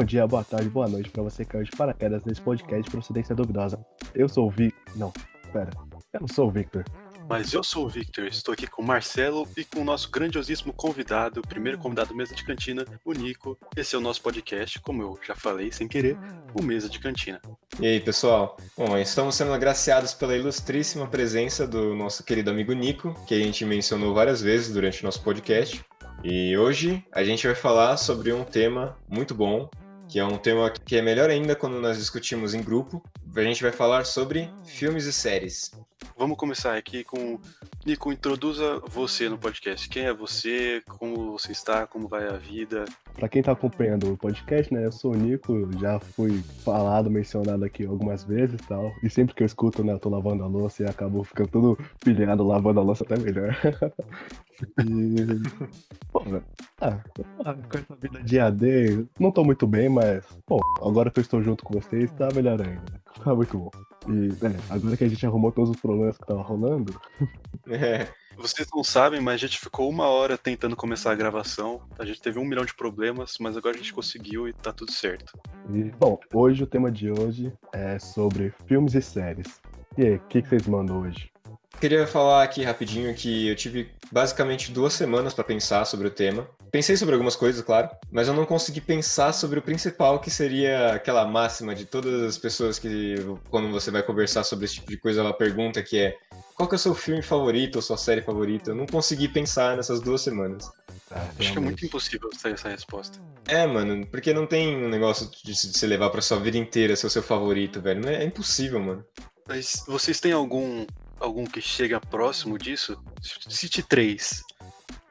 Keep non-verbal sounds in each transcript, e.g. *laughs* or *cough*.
Bom dia, boa tarde, boa noite para você que caiu de paraquedas nesse podcast de procedência duvidosa. Eu sou o Vic. Não, pera. Eu não sou o Victor. Mas eu sou o Victor, estou aqui com o Marcelo e com o nosso grandiosíssimo convidado, o primeiro convidado mesa de cantina, o Nico. Esse é o nosso podcast, como eu já falei sem querer, o Mesa de Cantina. E aí, pessoal? Bom, estamos sendo agraciados pela ilustríssima presença do nosso querido amigo Nico, que a gente mencionou várias vezes durante o nosso podcast. E hoje a gente vai falar sobre um tema muito bom, que é um tema que é melhor ainda quando nós discutimos em grupo. A gente vai falar sobre filmes e séries. Vamos começar aqui com Nico, introduza você no podcast. Quem é você? Como você está? Como vai a vida? Para quem tá acompanhando o podcast, né, eu sou o Nico, já fui falado, mencionado aqui algumas vezes e tal. E sempre que eu escuto, né, eu tô lavando a louça e acabo ficando tudo pilhado lavando a louça até melhor. *laughs* e. Pô, ah, com essa vida de AD, não tô muito bem, mas, pô, agora que eu estou junto com vocês, tá melhor ainda. Tá muito bom. E, é, agora que a gente arrumou todos os problemas que tava rolando. É. Vocês não sabem, mas a gente ficou uma hora tentando começar a gravação. A gente teve um milhão de problemas, mas agora a gente conseguiu e tá tudo certo. E, bom, hoje o tema de hoje é sobre filmes e séries. E aí, o que, que vocês mandam hoje? Queria falar aqui rapidinho que eu tive basicamente duas semanas para pensar sobre o tema. Pensei sobre algumas coisas, claro, mas eu não consegui pensar sobre o principal, que seria aquela máxima de todas as pessoas que, quando você vai conversar sobre esse tipo de coisa, ela pergunta que é qual que é o seu filme favorito ou sua série favorita? Eu não consegui pensar nessas duas semanas. Ah, Acho que é muito impossível sair essa resposta. É, mano, porque não tem um negócio de se levar pra sua vida inteira ser o seu favorito, velho. É impossível, mano. Mas vocês têm algum algum que chega próximo disso, cite três.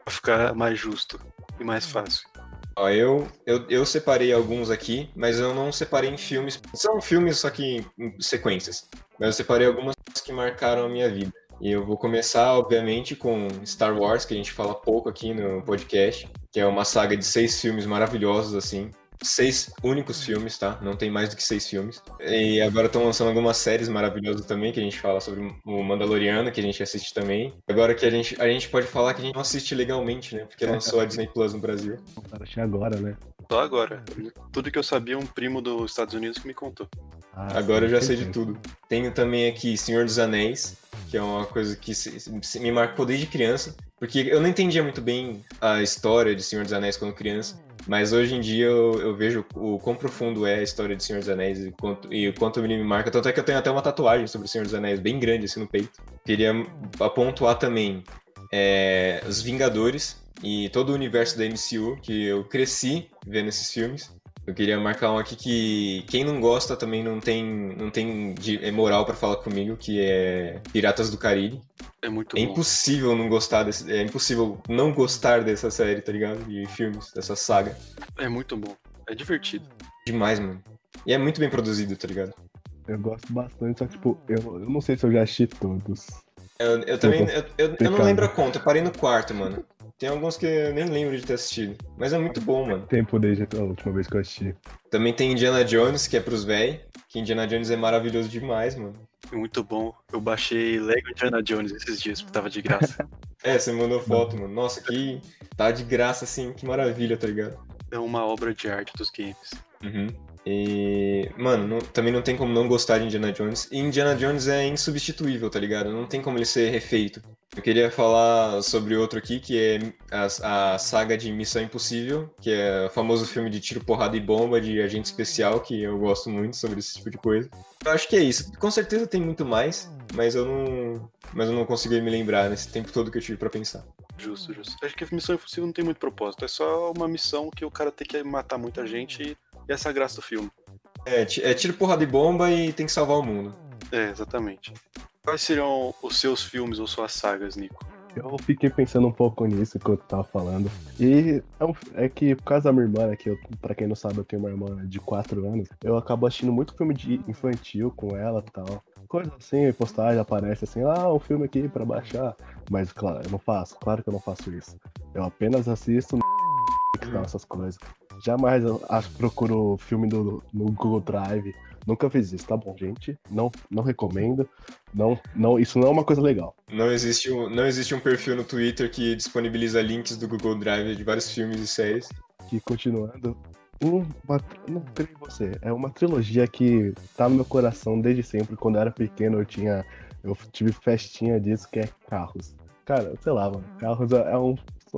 Pra ficar mais justo e mais fácil. Ó, eu, eu, eu separei alguns aqui, mas eu não separei em filmes. São filmes, só que em sequências. Mas eu separei algumas que marcaram a minha vida. E eu vou começar, obviamente, com Star Wars, que a gente fala pouco aqui no podcast, que é uma saga de seis filmes maravilhosos, assim seis únicos filmes, tá? Não tem mais do que seis filmes. E agora estão lançando algumas séries maravilhosas também, que a gente fala sobre o Mandaloriano, que a gente assiste também. Agora que a gente, a gente pode falar que a gente não assiste legalmente, né? Porque lançou a Disney Plus no Brasil. Para achar agora, né? Só agora. Tudo que eu sabia, um primo dos Estados Unidos que me contou. Ah, agora eu já sei de tudo. Tenho também aqui Senhor dos Anéis, que é uma coisa que me marcou desde criança. Porque eu não entendia muito bem a história de Senhor dos Anéis quando criança. Mas hoje em dia eu, eu, vejo o quão profundo é a história de Senhor dos Anéis e, quanto, e o quanto ele me marca. Tanto é que eu tenho até uma tatuagem sobre o Senhor dos Anéis, bem grande assim no peito. Queria apontar também é, os Vingadores e todo o universo da MCU, que eu cresci vendo esses filmes. Eu queria marcar um aqui que quem não gosta também não tem, não tem de, é moral para falar comigo, que é Piratas do Caribe. É muito É bom. impossível não gostar desse, é impossível não gostar dessa série, tá ligado? De filmes, dessa saga. É muito bom. É divertido. Demais, mano. E é muito bem produzido, tá ligado? Eu gosto bastante, só que, tipo, eu, eu não sei se eu já assisti todos. Eu, eu também, eu, eu, eu não lembro a conta, eu parei no quarto, mano. Tem alguns que eu nem lembro de ter assistido. Mas é muito bom, mano. Tempo desde a última vez que eu assisti. Também tem Indiana Jones, que é pros véi. Que Indiana Jones é maravilhoso demais, mano. Muito bom. Eu baixei Lego Indiana Jones esses dias, porque tava de graça. *laughs* é, você mandou foto, mano. Nossa, que. Tá de graça, assim, que maravilha, tá ligado? É uma obra de arte dos games. Uhum. E, mano, não, também não tem como não gostar de Indiana Jones. E Indiana Jones é insubstituível, tá ligado? Não tem como ele ser refeito. Eu queria falar sobre outro aqui, que é a, a, saga de Missão Impossível, que é o famoso filme de tiro, porrada e bomba de agente especial, que eu gosto muito sobre esse tipo de coisa. Eu acho que é isso. Com certeza tem muito mais, mas eu não, mas eu não consegui me lembrar nesse tempo todo que eu tive para pensar. Justo, justo. Acho que a Missão Impossível não tem muito propósito. É só uma missão que o cara tem que matar muita gente e essa é a graça do filme. É, é tiro, porrada e bomba e tem que salvar o mundo. É, exatamente. Quais seriam os seus filmes ou suas sagas, Nico? Eu fiquei pensando um pouco nisso enquanto tava falando. E é, um, é, que, por causa da minha irmã, né, que eu, pra quem não sabe, eu tenho uma irmã de 4 anos, eu acabo assistindo muito filme de infantil com ela e tal. Coisa assim, postagem aparece assim, ah, um filme aqui pra baixar. Mas, claro, eu não faço, claro que eu não faço isso. Eu apenas assisto no *laughs* essas coisas. Jamais eu procuro filme do, no Google Drive Nunca fiz isso, tá bom, gente? Não, não recomendo. Não, não, isso não é uma coisa legal. Não existe, um, não existe um perfil no Twitter que disponibiliza links do Google Drive de vários filmes e séries. Que continuando, um, uma, não creio em você. É uma trilogia que tá no meu coração desde sempre. Quando eu era pequeno, eu tinha. Eu tive festinha disso, que é Carros. Cara, sei lá, mano. Carros é um,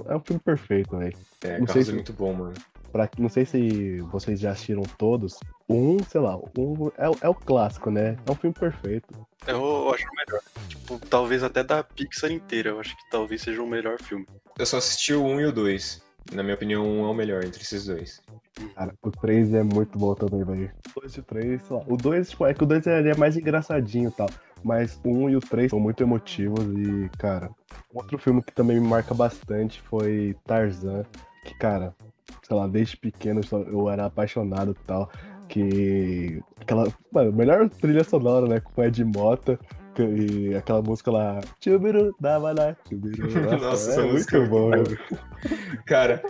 é um filme perfeito, velho. É, Não Carros é se- muito bom, mano. Pra, não sei se vocês já assistiram todos. Um, sei lá, um é, o- é o clássico, né? É um filme perfeito. Eu, eu acho o melhor. Tipo, talvez até da Pixar inteira. Eu acho que talvez seja o melhor filme. Eu só assisti o 1 e o 2. Na minha opinião, o 1 é o melhor entre esses dois. Cara, o 3 é muito bom também, velho. O 2 e o 3, sei lá. O 2, tipo, é que o 2 ele é mais engraçadinho e tal. Mas o 1 e o 3 são muito emotivos e, cara, outro filme que também me marca bastante foi Tarzan. Que, cara, sei lá, desde pequeno eu era apaixonado e tal. Que. Aquela. Mano, melhor trilha sonora, né? Com o Ed Mota. que- E aquela música lá. Chubiru, dava lá, chubiru. *laughs* Nossa, é essa muito música é bom. Cara,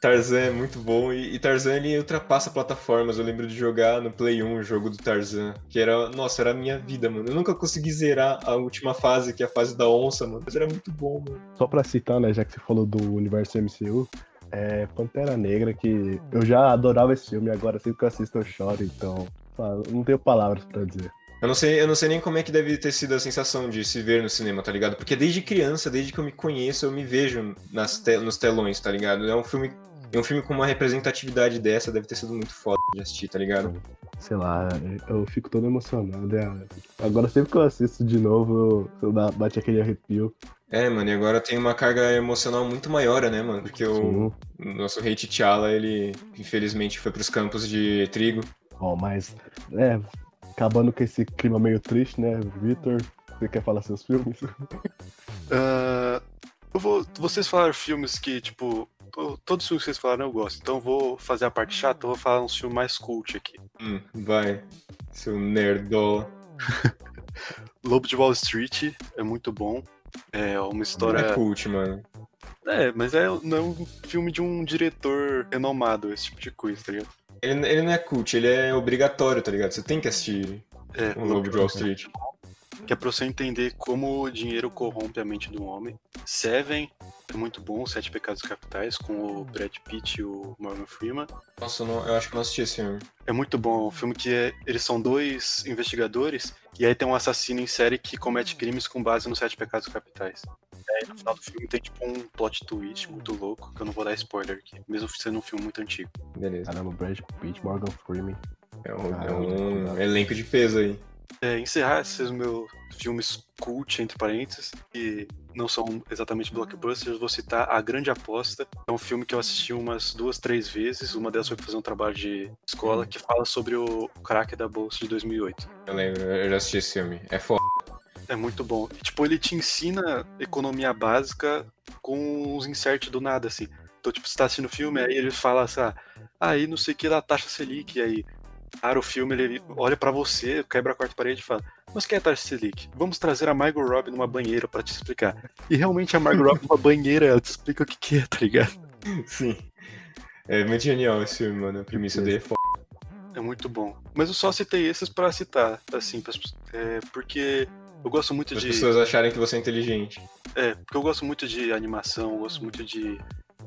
Tarzan é muito bom e, e Tarzan ele ultrapassa plataformas. Eu lembro de jogar no Play 1 o jogo do Tarzan, que era, nossa, era a minha vida, mano. Eu nunca consegui zerar a última fase, que é a fase da onça, mano. Mas era muito bom, mano. Só pra citar, né, já que você falou do universo MCU, é Pantera Negra, que eu já adorava esse filme, agora sempre que eu assisto eu choro, então não tenho palavras pra dizer. Eu não sei, eu não sei nem como é que deve ter sido a sensação de se ver no cinema, tá ligado? Porque desde criança, desde que eu me conheço, eu me vejo nas te- nos telões, tá ligado? É um filme, é um filme com uma representatividade dessa, deve ter sido muito foda de assistir, tá ligado? Sei lá, eu fico todo emocionado. é- Agora sempre que eu assisto de novo, eu, eu dá- bate aquele arrepio. É, mano, e agora tem uma carga emocional muito maior, né, mano? Porque o Sim. nosso rei T'Challa, ele infelizmente foi pros campos de trigo. Ó, mas, é, acabando com esse clima meio triste, né, Vitor? Você quer falar seus filmes? *laughs* Ah, eu vou, vocês falaram filmes que, tipo, todos os filmes que vocês falaram eu gosto. Então eu vou fazer a parte chata, vou falar uns filmes mais cult aqui. Hum, vai, seu nerdola. *laughs* Lobo de Wall Street é muito bom. É uma Não história. é cult, mano. É, mas é, não é um filme de um diretor renomado, esse tipo de coisa, tá ligado? Ele, ele não é cult, ele é obrigatório, tá ligado? Você tem que assistir É, o Lobo de Wall Street. Que é pra você entender como o dinheiro corrompe a mente do homem. Seven é muito bom, Sete Pecados Capitais, com o Brad Pitt e o Morgan Freeman. Nossa, eu, não- eu acho que eu não assisti esse filme. É muito bom, é um filme que é- eles são dois investigadores e aí tem um assassino em série que comete crimes com base nos Sete Pecados Capitais. E aí no final do filme tem tipo um plot twist muito louco, que eu não vou dar spoiler aqui, mesmo sendo um filme muito antigo. Beleza. Caramba, Brad Pitt, Morgan Freeman. É um, é um elenco de peso aí. É, encerrar esses meus filmes cult, entre parênteses, que não são exatamente blockbusters, vou citar A Grande Aposta. É um filme que eu assisti umas duas, três vezes. Uma delas foi pra fazer um trabalho de escola que fala sobre o crack da Bolsa de 2008. Eu lembro, eu já assisti esse filme. É foda. É muito bom. E, tipo, ele te ensina economia básica com uns inserts do nada, assim. Então, tipo, você tá assistindo o filme, aí ele fala assim, ah, aí não sei o que da taxa Selic, aí, para o filme, ele olha pra você, quebra a quarta parede e fala, mas o que é taxa Selic? Vamos trazer a Margot Robbie numa banheira pra te explicar. E realmente a Margot Robbie numa banheira, ela te explica o que que é, tá ligado? Sim. É muito genial esse filme, mano. A premissa dele é foda. É muito bom. Mas eu só citei esses pra citar, assim, pras- é, porque eu gosto muito As de... pessoas acharem que você é inteligente. É, porque eu gosto muito de animação, eu gosto muito de,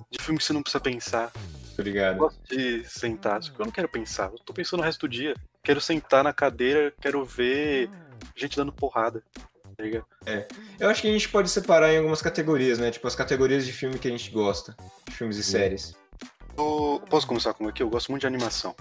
de filme que você não precisa pensar. Tô Eu gosto de sentar, só que eu não quero pensar. Eu tô pensando o resto do dia. Quero sentar na cadeira, quero ver gente dando porrada. Tá ligado? Eu acho que a gente pode separar em algumas categorias, né? Tipo, as categorias de filme que a gente gosta. Filmes e séries. Eu- posso começar com uma aqui? Eu gosto muito de animação.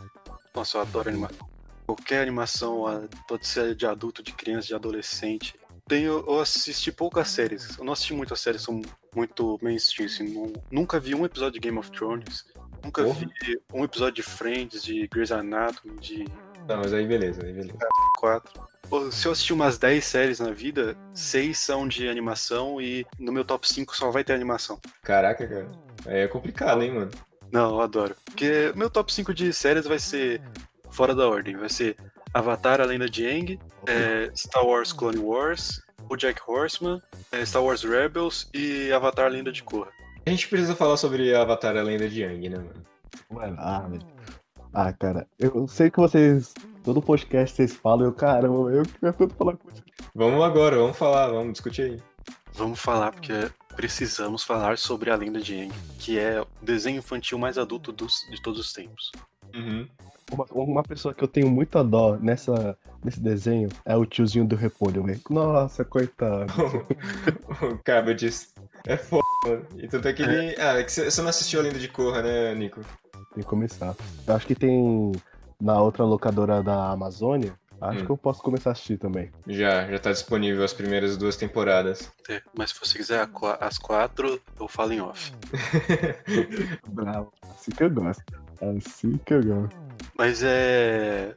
Nossa, eu adoro animação. Qualquer animação, ah, pode ser de adulto, de criança, de adolescente. Tenho, eu assisti poucas séries. Eu não assisti muitas séries, são muito mainstream. Assim, não- nunca vi um episódio de Game of Thrones. Nunca Porra. vi um episódio de Friends, de Grey's Anatomy, de Não, mas aí beleza, aí beleza. 4. Pô, Se eu assistir umas 10 séries na vida, 6 são de animação e no meu top 5 só vai ter animação. Caraca, cara. É complicado, hein, mano. Não, eu adoro. Porque meu top 5 de séries vai ser fora da ordem. Vai ser Avatar, A Lenda de Aang, é, Star Wars Clone Wars, o Jack Horseman, é, Star Wars Rebels e Avatar, A Lenda de Korra. A gente precisa falar sobre Avatar, a lenda de Yang, né, mano? Mano, ah, velho. Ah, cara, eu sei que vocês. Todo podcast vocês falam, eu, caramba, eu queria tanto falar com vocês. Vamos agora, vamos falar, vamos discutir aí. Vamos falar, porque precisamos falar sobre A Lenda de Aang, que é o desenho infantil mais adulto dos- de todos os tempos. Uhum. Uma, uma pessoa que eu tenho muita dó nessa, nesse desenho é o tiozinho do repolho, velho. Nossa, coitado. *laughs* o Cabbage é foda, mano. E tanto é que ele. Ah, é que você não assistiu a Lenda de Korra, né, Nico? Tem que começar. Eu acho que tem na outra locadora da Amazônia. Acho Hum. que eu posso começar a assistir também. Já, já tá disponível as primeiras duas temporadas. É, mas se você quiser as quatro, eu falo em off. *laughs* Bravo. Assim que eu gosto. Assim que eu gosto. Mas é.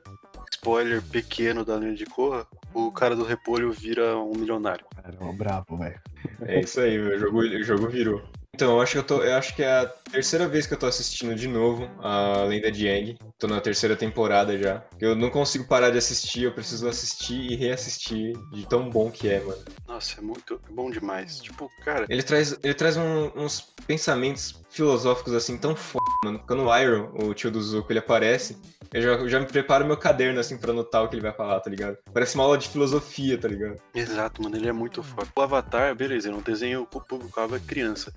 Spoiler pequeno da linha de Korra, o cara do repolho vira um milionário. Caramba, bravo, velho. É isso aí, o jogo, o jogo virou. Então, eu acho, que eu, tô, eu acho que é a terceira vez que eu tô assistindo de novo a Lenda de Aang. Tô na terceira temporada já. Eu não consigo parar de assistir, eu preciso assistir e reassistir de tão bom que é, mano. Nossa, é muito bom demais. Tipo, cara, Ele traz, ele traz um- uns pensamentos filosóficos assim tão foda, mano. Quando o Iron, o tio do Zuko, ele aparece, eu já, eu já me preparo meu caderno assim pra anotar o que ele vai falar, tá ligado? Parece uma aula de filosofia, tá ligado? exato, mano, ele é muito foda. O Avatar, beleza, ele é um desenho que o público é criança.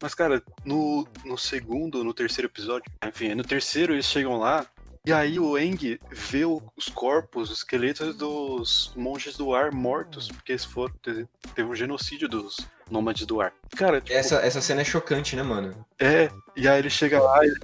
Mas, cara, no, no segundo, no terceiro episódio, enfim, no terceiro eles chegam lá, e aí o Eng vê os corpos, os esqueletos dos monges do ar mortos, porque eles foram. Teve um genocídio dos nômades do ar. Cara, tipo, Essa, essa cena é chocante, né, mano? É, e aí ele chega lá, ele,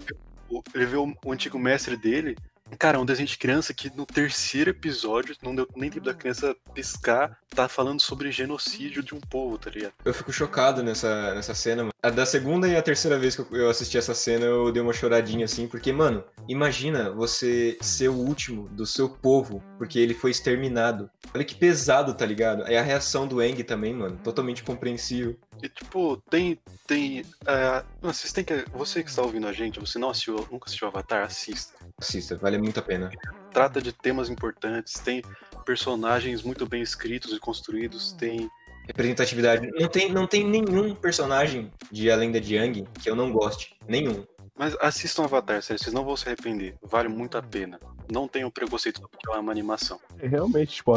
ele vê o, o antigo mestre dele. Cara, é um desenho de criança que no terceiro episódio, não deu nem tempo da criança piscar, tá falando sobre genocídio de um povo, tá ligado? Eu fico chocado nessa, nessa cena, mano. A da segunda e a terceira vez que eu- eu assisti essa cena, eu dei uma choradinha assim, porque, mano, imagina você ser o último do seu povo, porque ele foi exterminado. Olha que pesado, tá ligado? É a reação do Eng também, mano. Totalmente compreensível. E tipo, tem. tem é, não, vocês têm que. Você que está ouvindo a gente, você não assistiu, nunca assistiu Avatar, assista. Assista, vale muito a pena. Trata de temas importantes, tem personagens muito bem escritos e construídos, tem. Representatividade. Não tem, não tem nenhum personagem de A Lenda de Yang que eu não goste. Nenhum. Mas assistam Avatar, sério, vocês não vão se arrepender. Vale muito a pena. Não tenham preconceito porque é uma animação. E realmente, tipo,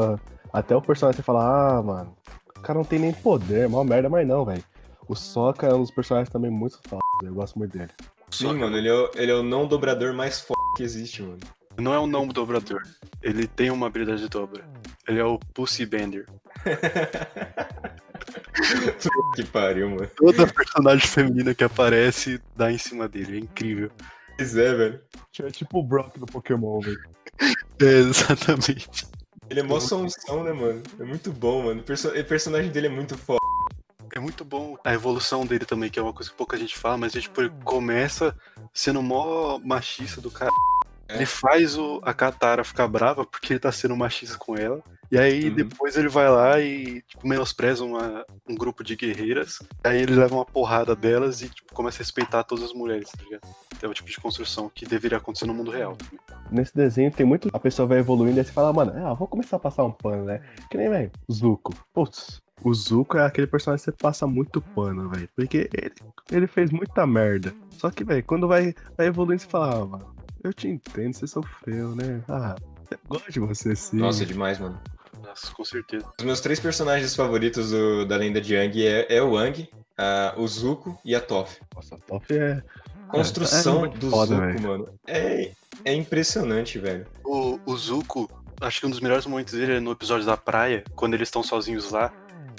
até o personagem você fala, ah, mano, o cara não tem nem poder, mal merda, mas não, velho. O Sokka é um dos personagens também muito foda, eu gosto muito dele. Sim, que mano, ele é, o, ele é o não dobrador mais foda que existe, mano. Não é um não dobrador. Ele tem uma habilidade de dobra. Ele é o Pussy Bender. *laughs* que pariu, mano. Toda personagem feminina que aparece dá em cima dele. É incrível. Pois é, velho. É tipo o Brock do Pokémon, velho. *laughs* É, exatamente. Ele é mó somzão, né, mano? É muito bom, mano. O, perso- o personagem dele é muito foda. É muito bom a evolução dele também, que é uma coisa que pouca gente fala, mas tipo, ele começa sendo mó machista do cara. É. Ele faz o, a Katara ficar brava porque ele tá sendo machista com ela. E aí Uhum. depois ele vai lá e tipo, menospreza uma- um grupo de guerreiras. Aí ele leva uma porrada delas e tipo, começa a respeitar todas as mulheres, tá ligado? É o tipo de construção que deveria acontecer no mundo real. também. Nesse desenho tem muito. A pessoa vai evoluindo e aí você fala, mano, ah, vou começar a passar um pano, né? Que nem, velho, Zuko. Putz, o Zuko é aquele personagem que você passa muito pano, velho. Porque ele, ele fez muita merda. Só que, velho, quando vai, vai evoluindo, você fala, ah, mano, eu te entendo, você sofreu, né? Ah, eu gosto de você sim. Nossa, é demais, mano. Nossa, com certeza. Os meus três personagens favoritos do- da lenda de Yang é, é o Wang, a- o Zuko e a Toph. Nossa, top é. Construção é muito do foda, Zuko, velho. mano, é, é impressionante, velho. O, o Zuko, acho que um dos melhores momentos dele é no episódio da praia, quando eles estão sozinhos lá.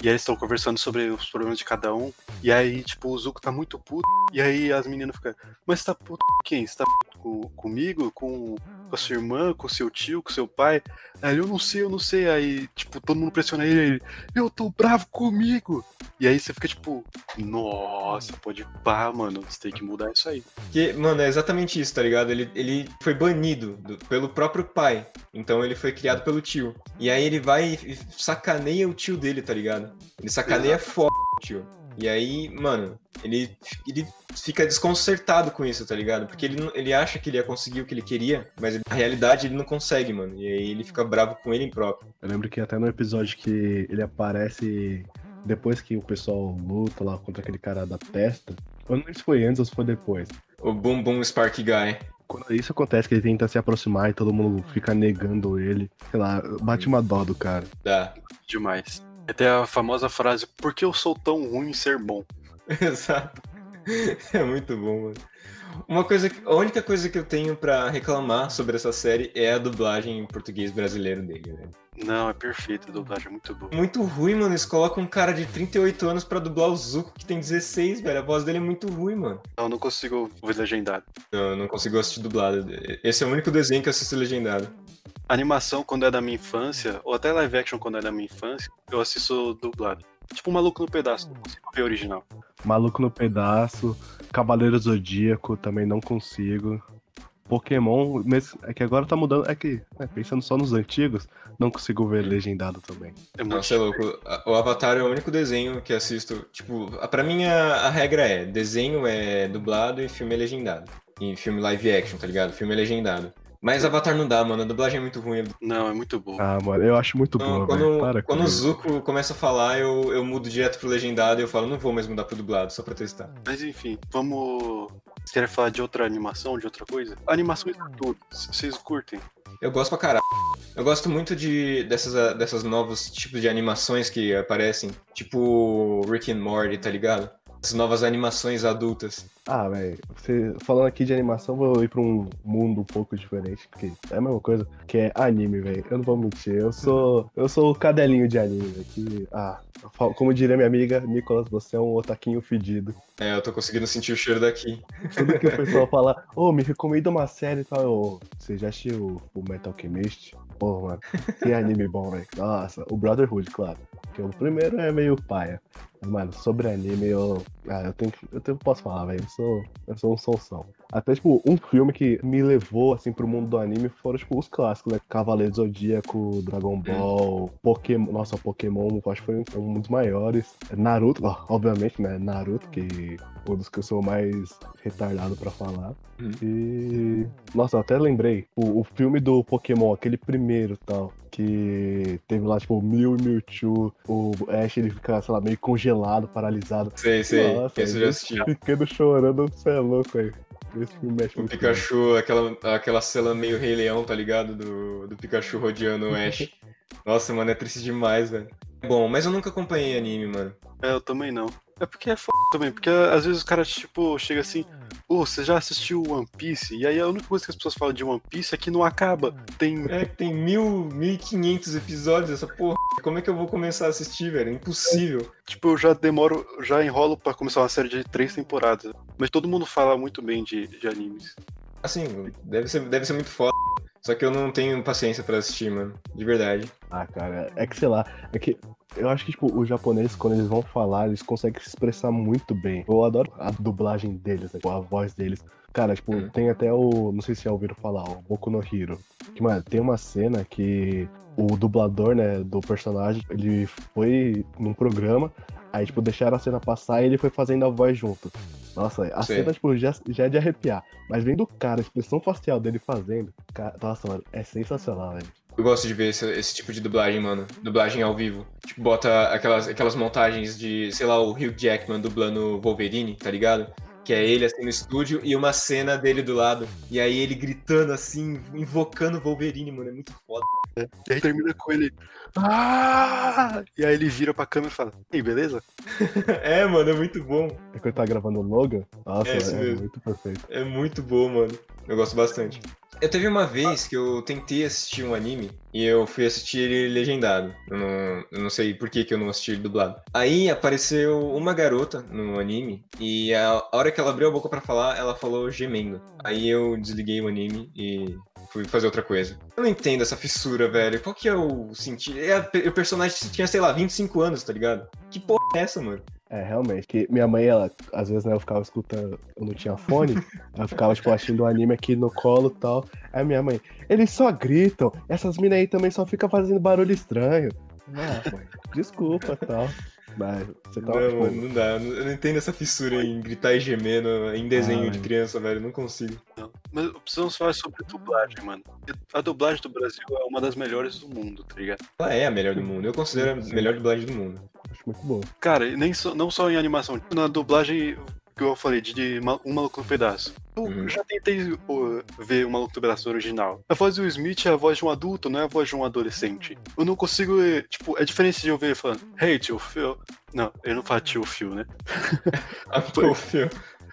E aí eles estão conversando sobre os problemas de cada um. E aí, tipo, o Zuko tá muito puto. E aí as meninas ficam, mas você tá puto com quem? Você tá puto com, comigo? Com, com a sua irmã? Com o seu tio? Com o seu pai? Aí ele, eu não sei, eu não sei. Aí, tipo, todo mundo pressiona ele. ele, eu tô bravo comigo. E aí você fica tipo, nossa, pode pá, mano. Você tem que mudar isso aí. Porque, mano, é exatamente isso, tá ligado? Ele, ele foi banido do- pelo próprio pai. Então ele foi criado pelo tio. E aí ele vai e sacaneia o tio dele, tá ligado? Ele sacaneia foda o tio. E aí, mano, ele, ele fica desconcertado com isso, tá ligado? Porque ele, ele acha que ele ia conseguir o que ele queria, mas na realidade ele não consegue, mano. E aí ele fica bravo com ele próprio. Eu lembro que até no episódio que ele aparece depois que o pessoal luta lá contra aquele cara da testa. Eu não sei se foi antes ou se foi depois. O Boom Boom Spark Guy. Quando isso acontece, que ele tenta se aproximar e todo mundo fica negando ele. Sei lá, bate uma dó do cara. Dá. Demais. Até a famosa frase, por que eu sou tão ruim em ser bom? *laughs* Exato. É muito bom, mano. uma coisa, a única coisa que eu tenho pra reclamar sobre essa série é a dublagem em português brasileiro dele, velho. Não, é perfeito, a dublagem é muito boa. Muito ruim, mano. Eles colocam um cara de 38 anos pra dublar o Zuko, que tem 16, velho. A voz dele é muito ruim, mano. Não, eu não consigo ver legendado. Não, eu não consigo assistir dublado. Esse é o único desenho que eu assisto legendado. Animação, quando é da minha infância, ou até live action, quando é da minha infância, eu assisto dublado. Tipo Maluco no Pedaço, não consigo ver original. Maluco no Pedaço, Cavaleiro Zodíaco, também não consigo. Pokémon, é que agora tá mudando, é que, né, pensando só nos antigos, não consigo ver legendado também. É muito Nossa, é louco. O Avatar é o único desenho que assisto. Tipo, pra mim a, a regra é: desenho é dublado e filme é legendado. E filme live action, tá ligado? Filme é legendado. Mas Avatar não dá, mano. A dublagem é muito ruim. Não, é muito bom. Ah, mano, eu acho muito Então, boa, quando quando com o isso. Zuko começa a falar, eu, eu mudo direto pro legendado e eu falo, não vou mais mudar pro dublado, só pra testar. Mas enfim, vamos. Você quer falar de outra animação, de outra coisa? Animações de tudo. C- Vocês curtem? Eu gosto pra caralho. Eu gosto muito de dessas, ah, dessas novos tipos de animações que aparecem, tipo Rick and Morty, tá ligado? Essas novas animações adultas. Ah, velho, você falando aqui de animação, vou ir pra um mundo um pouco diferente, porque é a mesma coisa, que é anime, velho. Eu não vou mentir, eu sou eu sou o cadelinho de anime. Que, ah, como diria minha amiga Nicolas, você é um otaquinho fedido. É, eu tô conseguindo sentir o cheiro daqui. Tudo que o *laughs* pessoal fala, ô, me recomenda uma série e tal, eu, você já assistiu o Metal Alchemist? Pô, mano, que anime bom, velho. Nossa, o Brotherhood, claro. Porque o primeiro é meio paia. Mano, sobre anime, eu. Ah, eu tenho que. Eu tenho, posso falar, velho. Eu sou. Eu sou um sonsão. Até, tipo, um filme que me levou, assim, pro mundo do anime foram, tipo, os clássicos, né? Cavaleiro Zodíaco, Dragon Ball, Pokémon. Nossa, Pokémon, eu acho que foi um dos maiores. Naruto, ó, obviamente, né? Naruto, que um dos que eu sou mais retardado pra falar. Hum. E. Nossa, eu até lembrei. O, o filme do Pokémon, aquele primeiro tal. Que teve lá, tipo, Mew e Mewtwo. O Ash, ele fica, sei lá, meio congelado, paralisado. Sei, sei. Nossa, Esse eu já assisti. Ficando chorando, você é louco aí. Esse filme mexe O. Pikachu, aquela, aquela cena meio Rei Leão, tá ligado? Do, do Pikachu rodeando o *laughs* Ash. Nossa, mano, é triste demais, velho. Bom, mas eu nunca acompanhei anime, mano. É, eu também não. É porque é foda também, porque às vezes o cara, tipo, chega assim, ô, você já assistiu One Piece? E aí a única coisa que as pessoas falam de One Piece é que não acaba. Tem. É que tem mil, mil e quinhentos episódios essa porra. Como é que eu vou começar a assistir, velho? É impossível. Tipo, eu já demoro, já enrolo pra começar uma série de três temporadas. Mas todo mundo fala muito bem de, de animes. Assim, deve ser, deve ser muito foda. Só que eu não tenho paciência pra assistir, mano. De verdade. Ah, cara, é que sei lá, é que eu acho que, tipo, os japoneses, quando eles vão falar, eles conseguem se expressar muito bem. Eu adoro a dublagem deles, né, a voz deles. Cara, tipo, Hum. tem até o. Não sei se já ouviram falar, o Boku no Hero. Que, mano, tem uma cena que o dublador, né, do personagem, ele foi num programa, aí, tipo, deixaram a cena passar e ele foi fazendo a voz junto. Nossa, a Sei. cena, tipo, já, já é de arrepiar. Mas vendo o cara, a expressão facial dele fazendo, cara, nossa, mano, é sensacional, velho. Eu gosto de ver esse, esse tipo de dublagem, mano. Dublagem ao vivo. Tipo, bota aquelas, aquelas montagens de, sei lá, o Hugh Jackman dublando Wolverine, tá ligado? Que é ele assim no estúdio e uma cena dele do lado. E aí ele gritando assim, invocando Wolverine, mano. É muito foda. E aí termina com ele. Ah! E aí ele vira pra câmera e fala: Ei, beleza? *laughs* é, mano, é muito bom. É quando tá gravando o Logan, nossa, É é, mesmo. muito perfeito. É muito bom, mano. Eu gosto bastante. Eu teve uma vez que eu tentei assistir um anime e eu fui assistir ele legendado. Eu não, eu não sei por que, que eu não assisti ele dublado. Aí apareceu uma garota no anime e a, hora que ela abriu a boca pra falar, ela falou gemendo. Aí eu desliguei o anime e fui fazer outra coisa. Eu não entendo essa fissura, velho. Qual que é o sentido? É o personagem tinha, sei lá, 25 anos, tá ligado? Que porra é essa, mano? É, realmente. Que minha mãe, ela, às vezes, né, eu ficava escutando, eu não tinha fone, *laughs* ela ficava, tipo, assistindo o anime aqui no colo e tal. Aí minha mãe, eles só gritam, essas minas aí também só ficam fazendo barulho estranho. Ah, mãe, desculpa tal. Mas você tava, Não, tipo, mano, não dá. Eu não- entendo essa fissura em gritar e gemer no- em desenho Ah, de mano. criança, velho. Eu não consigo. Não. Mas precisamos falar sobre dublagem, mano. A dublagem do Brasil é uma das melhores do mundo, tá ligado? Ela é a melhor do mundo. Eu considero a melhor dublagem do mundo. Acho muito bom. Cara, e nem só, não só em animação, na dublagem que eu falei, de, de Um Maluco no Pedaço. Eu Uhum. já tentei uh, ver o Maluco no Pedaço original. A voz do Smith é a voz de um adulto, não é a voz de um adolescente. Eu não consigo, eh, tipo, é diferente de eu ver ele falando, hey, tio Phil. Não, ele não fala tio Phil, né? *laughs* Ah, pô, filho.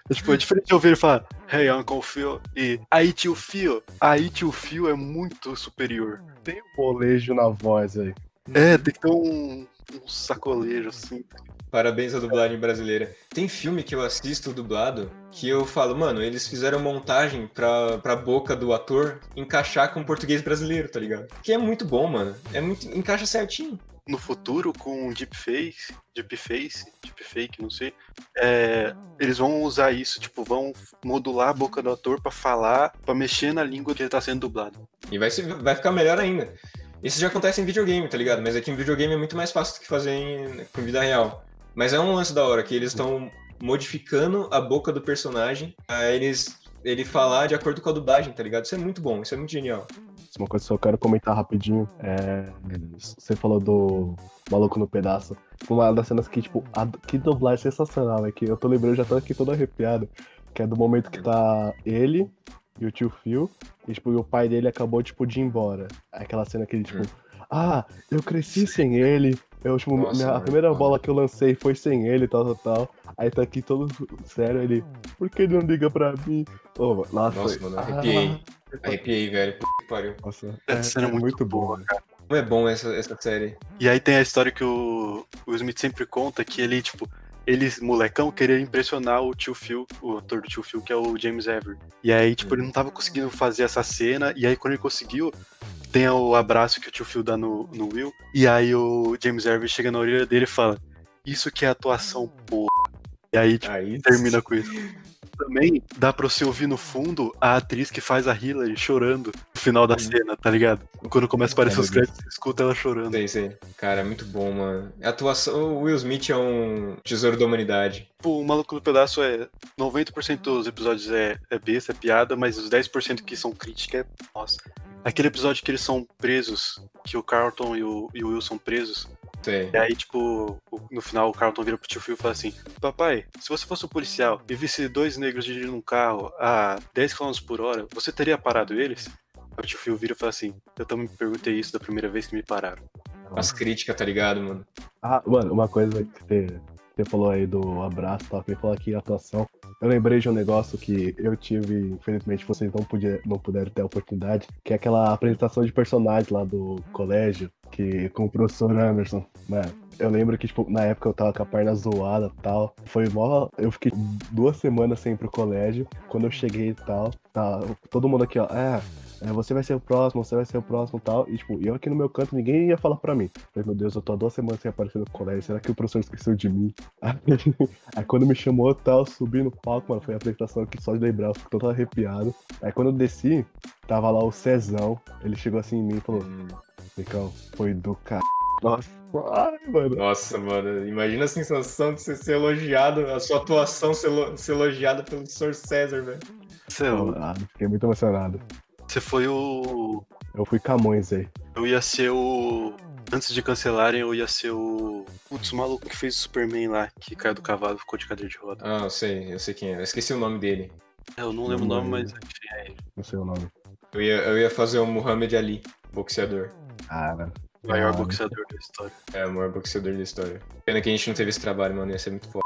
É, tipo, é diferente de ouvir ele falar Hey Uncle Phil e aí tio Phil. Aí tio Phil é muito superior. Tem um molejo na voz aí. É, tem que ter um, um sacolejo assim. Parabéns à dublagem brasileira. Tem filme que eu assisto dublado que eu falo, mano, eles fizeram montagem pra, pra boca do ator encaixar com o português brasileiro, tá ligado? Que é muito bom, mano. É muito. encaixa certinho. No futuro, com deepface, deepface, deepfake, não sei, é, eles vão usar isso, tipo, vão modular a boca do ator pra falar, pra mexer na língua que ele tá sendo dublado. E vai, vai ficar melhor ainda. Isso já acontece em videogame, tá ligado? Mas aqui em videogame é muito mais fácil do que fazer em, vida real. Mas é um lance da hora que eles estão modificando a boca do personagem a eles ele falar de acordo com a dublagem, tá ligado? Isso é muito bom, isso é muito genial. Uma coisa que eu quero comentar rapidinho é. Você falou do Maluco no Pedaço. Uma das cenas que, tipo, a... que dublagem sensacional, é que eu tô lembrando, já tô aqui todo arrepiado. Que é do momento que tá ele e o tio Phil, e, tipo, o pai dele acabou, tipo, de ir embora. Aquela cena que ele, tipo, hum. ah, eu cresci sem ele, eu, tipo, Nossa, minha, a primeira bola que eu lancei foi sem ele, tal, tal, tal. Aí tá aqui todo sério, ele, por que ele não liga pra mim? Oh, nossa, nossa mano, arrepiei. Ah, arrepiei, velho. Puta que pariu. Nossa, essa é, cena é, é muito, muito boa, boa, cara. Como é bom essa, essa série. E aí tem a história que o, o Smith sempre conta que ele, tipo, ele, molecão, queria impressionar o tio Phil, o ator do tio Phil, que é o James Avery. E aí, tipo, ele não tava conseguindo fazer essa cena, e aí quando ele conseguiu, tem o abraço que o tio Phil dá no, no Will, e aí o James Avery chega na orelha dele e fala, isso que é atuação, porra. E aí, tipo, aí termina com isso *laughs* também dá pra você ouvir no fundo a atriz que faz a Hillary chorando no final da cena, tá ligado? Quando começa a aparecer os créditos, você escuta ela chorando. Sei, sei. Cara, é muito bom, mano. A atuação. O Will Smith é um tesouro da humanidade. Pô, o Maluco no Pedaço é. 90% dos episódios é, é besta, é piada, mas os 10% que são crítica é. Nossa. Aquele episódio que eles são presos, que o Carlton e o, e o Will são presos, Sim. E aí, tipo, no final o Carlton vira pro tio Phil e fala assim: Papai, se você fosse um policial e visse dois negros dirigindo um carro a 10 km por hora, você teria parado eles? Aí o tio Phil vira e fala assim: Eu também me perguntei isso da primeira vez que me pararam. As críticas, tá ligado, mano? Ah, mano, uma coisa que você, você falou aí do abraço e tal, que falou aqui atuação. Eu lembrei de um negócio que eu tive, infelizmente vocês não, podia, não puderam ter a oportunidade, que é aquela apresentação de personagens lá do colégio, que com o professor Anderson. Mano, eu lembro que, tipo, na época eu tava com a perna zoada e tal. Foi mó. Eu fiquei duas semanas sem ir pro colégio. Quando eu cheguei e tal, tá todo mundo aqui, ó. É, é, você vai ser o próximo, você vai ser o próximo e tal. E, tipo, eu aqui no meu canto, ninguém ia falar pra mim. Falei, meu Deus, eu tô há duas semanas sem aparecer no colégio, será que o professor esqueceu de mim? *laughs* Aí, aí quando me chamou e tal, subi no palco, mano, foi a apresentação que só de lembrar, eu fico todo arrepiado. Aí quando eu desci, tava lá o Cezão, ele chegou assim em mim e falou, Nicão, foi do c... Nossa, ai, mano. Nossa, mano, imagina a sensação de você ser elogiado, a sua atuação ser, ser elogiada pelo Sr. César, velho. Céu. Ah, fiquei muito emocionado. Você foi o. Eu fui Camões aí. Eu ia ser o. Antes de cancelarem, eu ia ser o. Putz, o maluco que fez o Superman lá, que caiu do cavalo e ficou de cadeira de roda. Ah, eu sei, eu sei quem é. Eu esqueci o nome dele. É, eu não lembro não, o nome, mas enfim, é ele. Não sei o nome. Eu ia, eu ia fazer o Muhammad Ali, boxeador. Cara. O maior boxeador da história. É, o maior boxeador da história. Pena que a gente não teve esse trabalho, mano. Ia ser muito foda.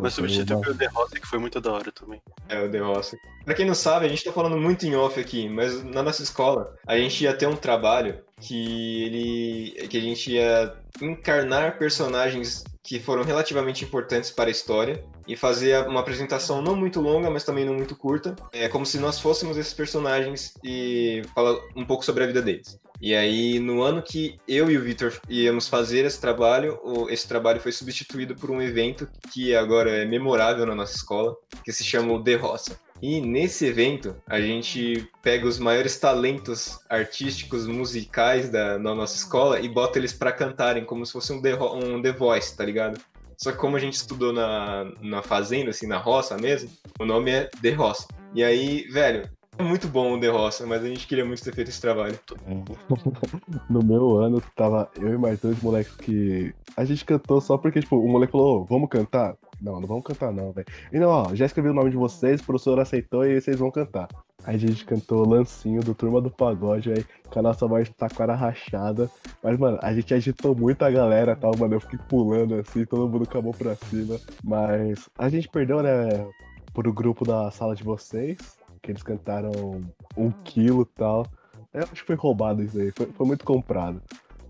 Mas substituiu o The Rossi, que foi muito da hora também. É, o The Rossi. Pra quem não sabe, a gente tá falando muito em off aqui, mas na nossa escola, a gente ia ter um trabalho que ele. que a gente ia encarnar personagens que foram relativamente importantes para a história e fazer uma apresentação não muito longa, mas também não muito curta. É como se nós fôssemos esses personagens e falar um pouco sobre a vida deles. E aí, no ano que eu e o Victor íamos fazer esse trabalho, esse trabalho foi substituído por um evento que agora é memorável na nossa escola, que se chama o The Roça. E nesse evento, a gente pega os maiores talentos artísticos, musicais da, da nossa escola e bota eles para cantarem, como se fosse um The, um The Voice, tá ligado? Só que como a gente estudou na, na fazenda, assim, na roça mesmo, o nome é The Roça. E aí, velho, é *laughs* muito bom o The Roça, mas a gente queria muito ter feito esse trabalho. *laughs* No meu ano, tava eu e mais dois moleques que. A gente cantou só porque, tipo, o moleque falou, vamos cantar? Não, não vamos cantar, não, velho. E não, ó, já escrevi o nome de vocês, o professor aceitou e vocês vão cantar. Aí a gente cantou Lancinho do Turma do Pagode aí, com a nossa voz taquara rachada. Mas, mano, a gente agitou muito a galera tal, mano. Eu fiquei pulando assim, todo mundo acabou pra cima. Mas a gente perdeu, né? pro grupo da sala de vocês, que eles cantaram um quilo e tal. Eu acho que foi roubado isso aí, foi, foi muito comprado.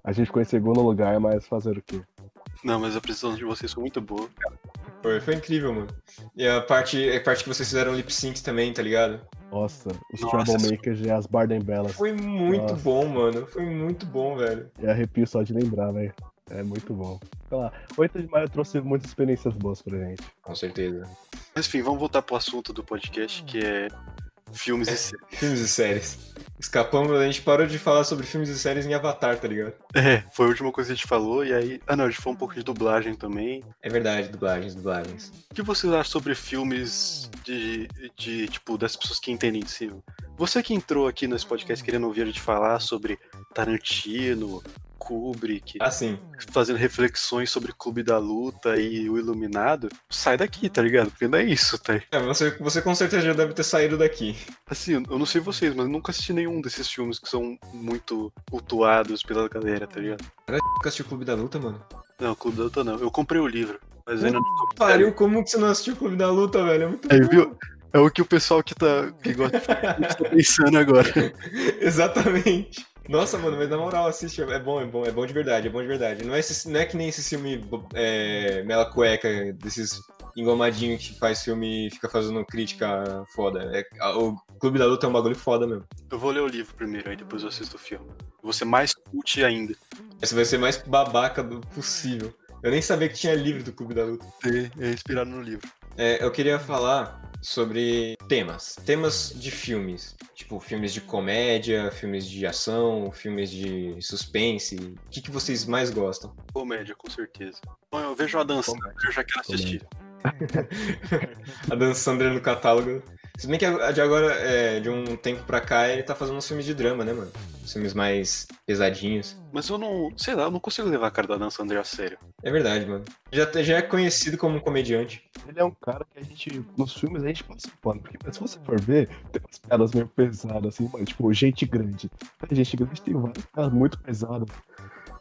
A gente ficou em segundo lugar, mas fazer o quê? Não, mas a apresentação de vocês foi muito boa, cara. Foi, foi incrível, mano. E a parte, a parte que vocês fizeram lip sync também, tá ligado? Nossa, os Nossa, Troublemakers e as Barden Bellas. Foi muito Nossa. bom, mano. Foi muito bom, velho. E arrepio só de lembrar, velho. É muito bom. Sei lá, 8 de maio trouxe muitas experiências boas pra gente. Com certeza. Mas enfim, vamos voltar pro assunto do podcast, que é filmes e séries. Filmes e séries. Escapamos, a gente parou de falar sobre filmes e séries em Avatar, tá ligado? É, foi a última coisa que a gente falou, e aí. Ah não, a gente falou um pouco de dublagem também. É verdade, dublagens, dublagens. O que vocês acham sobre filmes de, de tipo, das pessoas que entendem de cinema? Você que entrou aqui nesse podcast querendo ouvir a gente falar sobre Tarantino, Kubrick, Ah, sim. fazendo reflexões sobre Clube da Luta e o Iluminado, sai daqui, tá ligado? Porque não é isso, tá? É, você, você com certeza já deve ter saído daqui. Assim, eu não sei vocês, mas eu nunca assisti nenhum desses filmes que são muito cultuados pela galera, tá ligado? Nunca assistiu o Clube da Luta, mano? Não, Clube da Luta não. Eu comprei o livro, mas ainda não Pariu, como que você não assistiu o Clube da Luta, velho? É muito Aí, bom. viu? É o que o pessoal que tá que gosta de tá pensando agora. *laughs* Exatamente. Nossa, mano, mas na moral, assiste, é bom, é bom, é bom de verdade, é bom de verdade. Não é, esse- não é que nem esse filme é, Mela Cueca, desses engomadinhos que faz filme e fica fazendo crítica foda. É, o Clube da Luta é um bagulho foda mesmo. Eu vou ler o livro primeiro, aí depois eu assisto o filme. Vou ser mais cult ainda. Esse vai ser mais babaca do possível. Eu nem sabia que tinha livro do Clube da Luta. É, é inspirado no livro. É, eu queria falar sobre temas. Temas de filmes. Tipo, filmes de comédia, filmes de ação, filmes de suspense. O que, que vocês mais gostam? Comédia, com certeza. Bom, eu vejo a dança, eu já quero assistir. *laughs* A Dan Sandler no catálogo. Se bem que a- de agora, é, de um tempo pra cá, ele tá fazendo uns filmes de drama, né, mano? Filmes mais pesadinhos. Mas eu não, sei lá, eu não consigo levar a cara da Dan Sandler a sério. É verdade, mano. Já, já é conhecido como um comediante. Ele é um cara que a gente, nos filmes, a gente passa o pano. Porque se você for ver, tem umas piadas meio pesadas, assim, mano. Tipo, Gente Grande. A Gente Grande tem várias piadas muito pesadas.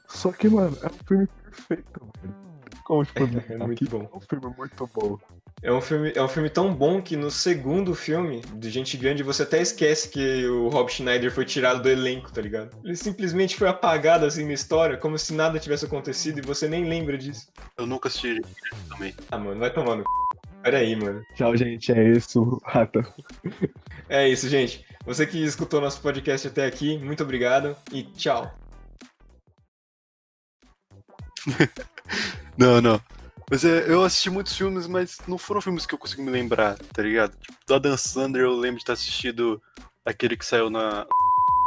Só que, mano, é um filme perfeito, velho. Como, *laughs* tipo, É muito bom. É um filme muito bom. É um, filme, é um filme tão bom que no segundo filme de Gente Grande você até esquece que o Rob Schneider foi tirado do elenco, tá ligado? Ele simplesmente foi apagado assim na história, como se nada tivesse acontecido e você nem lembra disso. Eu nunca assisti Gente Grande também. Ah, mano, vai tomando. Pera aí, mano. Tchau, gente. É isso. *laughs* Rata. É isso, gente. Você que escutou nosso podcast até aqui, muito obrigado e tchau. *laughs* Não, não. Mas é, eu assisti muitos filmes, mas não foram filmes que eu consigo me lembrar, tá ligado? Tipo, do Adam Sandler eu lembro de ter assistido aquele que saiu na.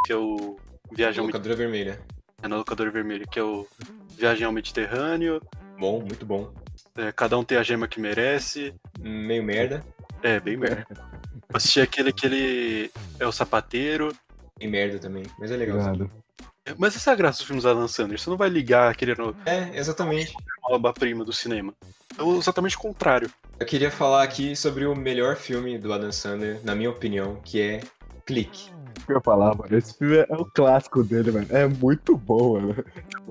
que é o Viagem ao, Locadora Vermelha. é na Locadora Vermelho, que é o Viagem ao Mediterrâneo, Bom, muito bom. é, Cada um tem a gema que merece. Meio merda. É, bem merda. Assisti aquele que ele é o sapateiro. Meio merda também, mas é legal. Obrigado. Mas essa é a graça dos filmes do Adam Sandler. Você não vai ligar querendo É, exatamente. uma obra-prima do cinema. É o exatamente o contrário. Eu queria falar aqui sobre o melhor filme do Adam Sandler, na minha opinião, que é Clique. O que eu ia falar, mano? Esse filme é o clássico dele, mano. É muito bom, mano.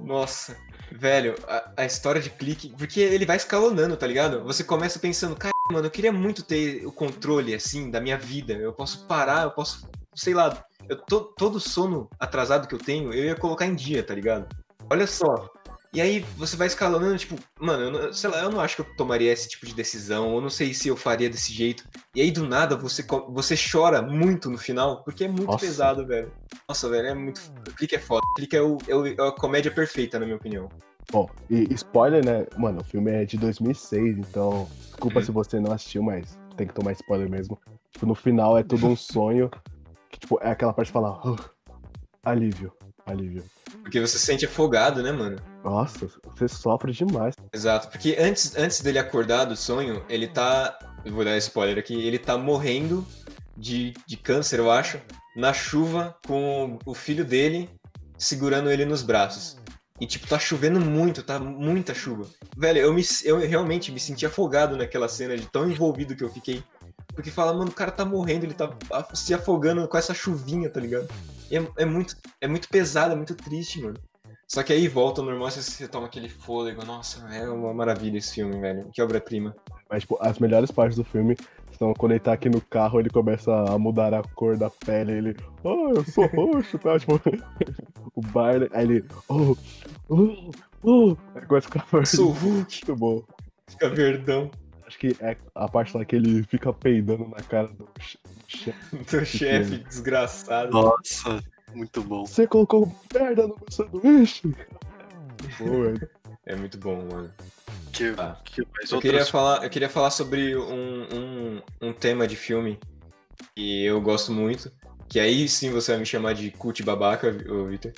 Nossa, velho, a, a história de clique. Porque ele vai escalonando, tá ligado? Você começa pensando, cara, mano, eu queria muito ter o controle, assim, da minha vida. Eu posso parar, eu posso, sei lá, eu tô, todo sono atrasado que eu tenho, eu ia colocar em dia, tá ligado? Olha só. E aí você vai escalonando, tipo, mano, eu não- sei lá, eu não acho que eu tomaria esse tipo de decisão, eu não sei se eu faria desse jeito. E aí do nada você, você chora muito no final, porque é muito Nossa. pesado, velho. Nossa, velho, é muito. Clique é foda. Clique é, o, é, o- é a comédia perfeita, na minha opinião. Bom, e spoiler, né? Mano, o filme é de 2006, então desculpa Uhum. se você não assistiu, mas tem que tomar spoiler mesmo. Tipo, no final é tudo um *laughs* sonho, que tipo, é aquela parte de falar, "Ah, alívio, alívio. Porque você se sente afogado, né, mano? Nossa, você sofre demais. Exato. Porque antes, antes dele acordar do sonho, ele tá. Eu vou dar spoiler aqui. Ele tá morrendo de, de câncer, eu acho, na chuva com o filho dele segurando ele nos braços. E, tipo, tá chovendo muito, tá muita chuva. Velho, eu, me, eu realmente me senti afogado naquela cena, de tão envolvido que eu fiquei. Porque fala, mano, o cara tá morrendo, ele tá se afogando com essa chuvinha, tá ligado? É, é muito, é muito pesado, é muito triste, mano. Só que aí volta ao normal, você toma aquele fôlego. Nossa, é uma maravilha esse filme, velho. Que obra-prima. Mas, tipo, as melhores partes do filme são quando ele tá aqui no carro, ele começa a mudar a cor da pele, ele, oh, eu sou roxo, tá? *laughs* Tipo, o Barney, aí ele, oh, oh, oh, aí começa a ficar verde. Sou Hulk. *laughs* Muito bom. Fica verdão. Acho que é a parte lá que ele fica peidando na cara do che- do chefe. Chefe desgraçado. Nossa, muito bom. Você colocou merda no meu sanduíche? *laughs* Velho. É muito bom, mano. Que, Tá. que Eu queria, outras... falar, eu queria falar sobre um, um, um tema de filme que eu gosto muito, que aí sim você vai me chamar de cult babaca, ô Victor,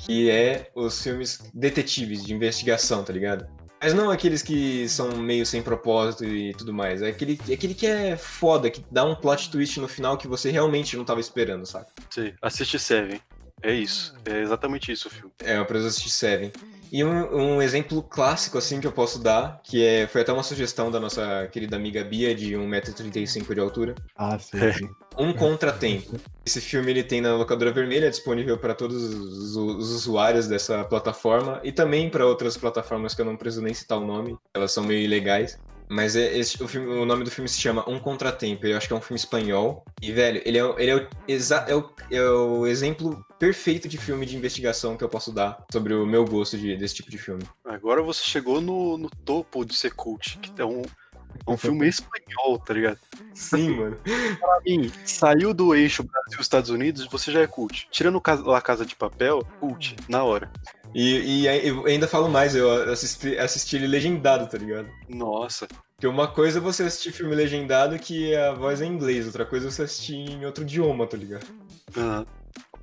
que é os filmes detetives, de investigação, tá ligado? Mas não aqueles que são meio sem propósito e tudo mais, é aquele, é aquele que é foda, que dá um plot twist no final que você realmente não tava esperando, saca? Sei, assiste Seven. É isso. É exatamente isso o filme. É, eu preciso assistir Seven. E um, um exemplo clássico, assim, que eu posso dar, que é, foi até uma sugestão da nossa querida amiga Bia, de 1,35m de altura, Ah, sim, É. sim. Um Contratempo. Esse filme ele tem na locadora vermelha, disponível para todos os, os usuários dessa plataforma e também para outras plataformas que eu não preciso nem citar o nome, elas são meio ilegais. Mas é esse, o, filme- o nome do filme se chama Um Contratempo. Eu acho que é um filme espanhol. E, velho, ele é, o- ele é, o, exa- é, o, é o exemplo perfeito de filme de investigação que eu posso dar sobre o meu gosto de- desse tipo de filme. Agora você chegou no, no topo de ser cult, que é um, é um filme espanhol, tá ligado? Sim, mano. Pra mim, saiu do eixo Brasil-Estados Unidos, você já é cult. Tirando La Casa de Papel, cult, na hora. E, e eu ainda falo mais, eu assisti, assisti ele legendado, tá ligado? Nossa, Porque uma coisa é você assistir filme legendado que a voz é em inglês, outra coisa é você assistir em outro idioma, tá ligado? aham.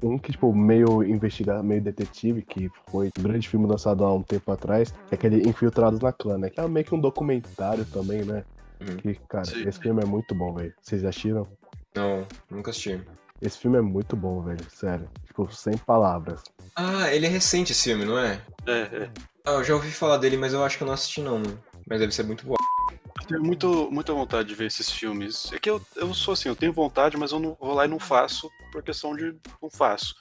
Um que, tipo, meio investigar, meio detetive, que foi um grande filme lançado há um tempo atrás, é aquele Infiltrados na Clã, né? Que é meio que um documentário também, né? Uhum. Que, cara, Sim. esse filme é muito bom, velho. Vocês assistiram? Não, nunca assisti. Esse filme é muito bom, velho. Sério. Tipo, sem palavras. Ah, ele é recente esse filme, não é? é, é. Ah, eu já ouvi falar dele, mas eu acho que eu não assisti não. Mas deve ser muito bom. Eu tenho muito, muita vontade de ver esses filmes. É que eu, eu sou assim, eu tenho vontade, mas eu não vou lá e não faço por questão de não faço.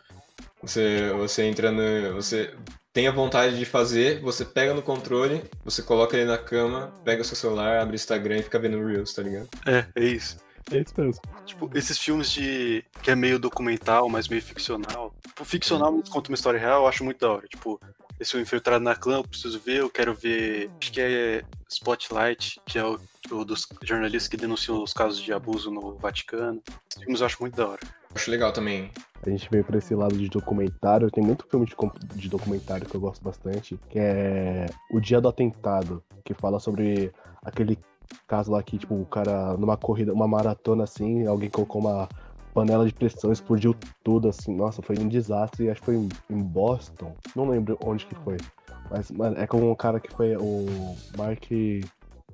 Você, você entra no. Você tem a vontade de fazer, você pega no controle, você coloca ele na cama, pega o seu celular, abre o Instagram e fica vendo Reels, tá ligado? É, é isso. É isso mesmo. Tipo, esses filmes de. que é meio documental, mas meio ficcional. Tipo, ficcional mas conta uma história real, eu acho muito da hora. Tipo, esse filme Infiltrado na Clã, eu preciso ver, eu quero ver. Acho que é Spotlight, que é o, o dos jornalistas que denunciam os casos de abuso no Vaticano. Esses filmes eu acho muito da hora. Acho legal também. A gente veio pra esse lado de documentário. Tem muito filme de, de documentário que eu gosto bastante, que é O Dia do Atentado, que fala sobre aquele caso lá que, tipo, o cara, numa corrida, uma maratona assim, alguém colocou uma panela de pressão, explodiu tudo, assim. Nossa, foi um desastre. Acho que foi em, em Boston. Não lembro onde que foi. Mas, mas é com um cara que foi o Mark.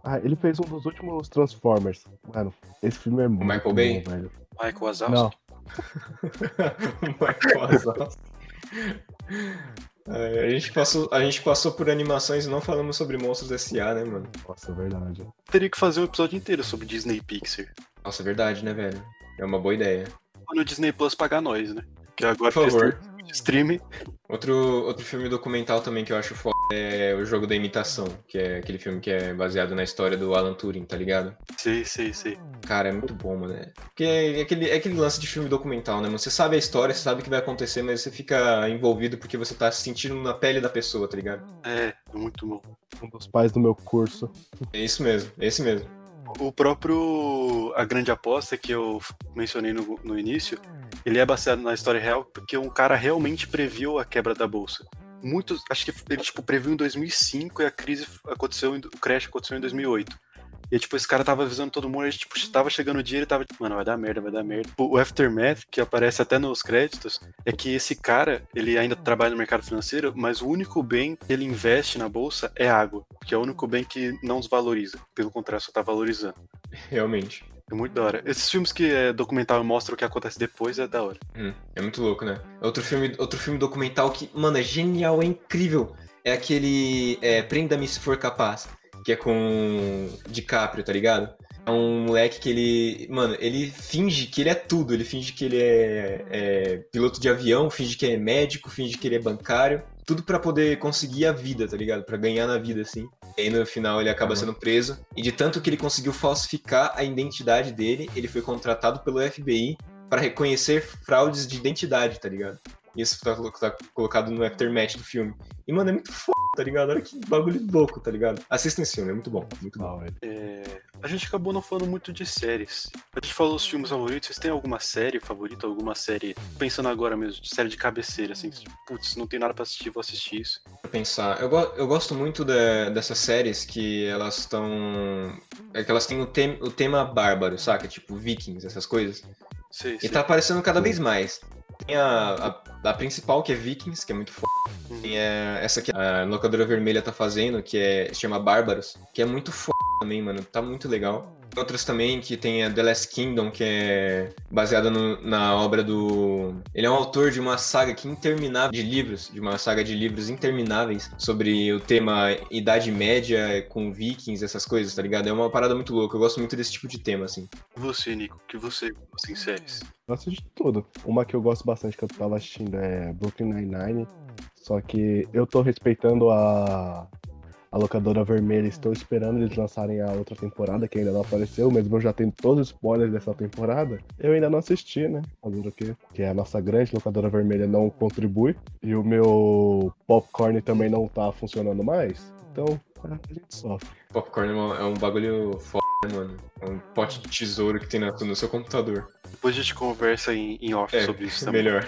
Ah, ele fez um dos últimos Transformers. Mano, esse filme é muito Michael bom, Bay? velho. Michael Wazowski. Não, *laughs* Michael Wazowski. *laughs* É, a, gente passou, a gente passou por animações e não falamos sobre Monstros S.A., né, mano? nossa, é verdade. Teria que fazer um episódio inteiro sobre Disney e Pixar. Nossa, é verdade, né, velho? É uma boa ideia. Quando o Disney Plus pagar nós, né? Que agora Por favor. streaming. Outro, outro filme documental também que eu acho foda é O Jogo da Imitação, que é aquele filme que é baseado na história do Alan Turing, tá ligado? Sei, sei, sei. Cara, é muito bom, mano. É- Porque é aquele, é aquele lance de filme documental, né, mano? Você sabe a história, você sabe o que vai acontecer, mas você fica envolvido porque você tá sentindo na pele da pessoa, tá ligado? É, é muito bom. Um dos pais do meu curso. É isso mesmo, é esse mesmo. O próprio A Grande Aposta, que eu mencionei no, no início, ele é baseado na história real porque um cara realmente previu a quebra da bolsa. Muitos, acho que ele tipo previu em 2005 e a crise aconteceu, o crash aconteceu em 2008. E tipo, esse cara tava avisando todo mundo, e tipo, tava chegando o dia ele tava, tipo, mano, vai dar merda, vai dar merda. O Aftermath, que aparece até nos créditos, é que esse cara, ele ainda trabalha no mercado financeiro, mas o único bem que ele investe na bolsa é água, que é o único bem que não desvaloriza. Pelo contrário, só tá valorizando. Realmente. É muito da hora. Esses filmes que é documental mostram o que acontece depois é da hora. Hum, é muito louco, né? Outro filme, outro filme documental que, mano, é genial, é incrível. É aquele é, Prenda-me se for capaz, que é com DiCaprio, tá ligado? É um moleque que ele. Mano, ele finge que ele é tudo. Ele finge que ele é, é piloto de avião, finge que é médico, finge que ele é bancário. Tudo para poder conseguir a vida, tá ligado? Para ganhar na vida, assim. E aí no final ele acaba sendo preso. E de tanto que ele conseguiu falsificar a identidade dele, ele foi contratado pelo FBI para reconhecer fraudes de identidade, tá ligado? Isso tá, tá colocado no aftermath do filme. E, mano, é muito foda, tá ligado? Olha que bagulho louco, tá ligado? Assista esse filme, é muito bom, muito bom. É, a gente acabou não falando muito de séries. A gente falou os filmes favoritos, vocês têm alguma série favorita, alguma série, pensando agora mesmo, de série de cabeceira, assim, putz, não tem nada pra assistir, vou assistir isso. Pra pensar, eu, go eu gosto muito de, dessas séries que elas estão... É que elas têm o, te o tema bárbaro, saca? Tipo, Vikings, essas coisas. Sei, e sei. tá aparecendo cada vez mais. Tem a, a, a, principal, que é Vikings, que é muito foda. Uhum. Tem a, essa que a locadora vermelha tá fazendo, que é, se chama Bárbaros, que é muito foda também, mano. Tá muito legal. Outras também, que tem a The Last Kingdom, que é baseada no, na obra do. Ele é um autor de uma saga que interminável de livros, de uma saga de livros intermináveis sobre o tema Idade Média com vikings, essas coisas, tá ligado? É uma parada muito louca. Eu gosto muito desse tipo de tema, assim. E você, Nico, que você gosta em séries? Gosto de tudo. Uma que eu gosto bastante que eu tava assistindo é Brooklyn Nine-Nine. Só que eu tô respeitando a a locadora vermelha. Estou esperando eles lançarem a outra temporada, que ainda não apareceu, mesmo eu já tendo todos os spoilers dessa temporada. Eu ainda não assisti, né? Fazendo o quê? Que a nossa grande locadora vermelha não contribui. E o meu popcorn também não tá funcionando mais. Então, a gente sofre. Popcorn é um bagulho foda, né, mano? É um pote de tesouro que tem no seu computador. Depois a gente conversa em, em off é, sobre isso *laughs* também. Melhor.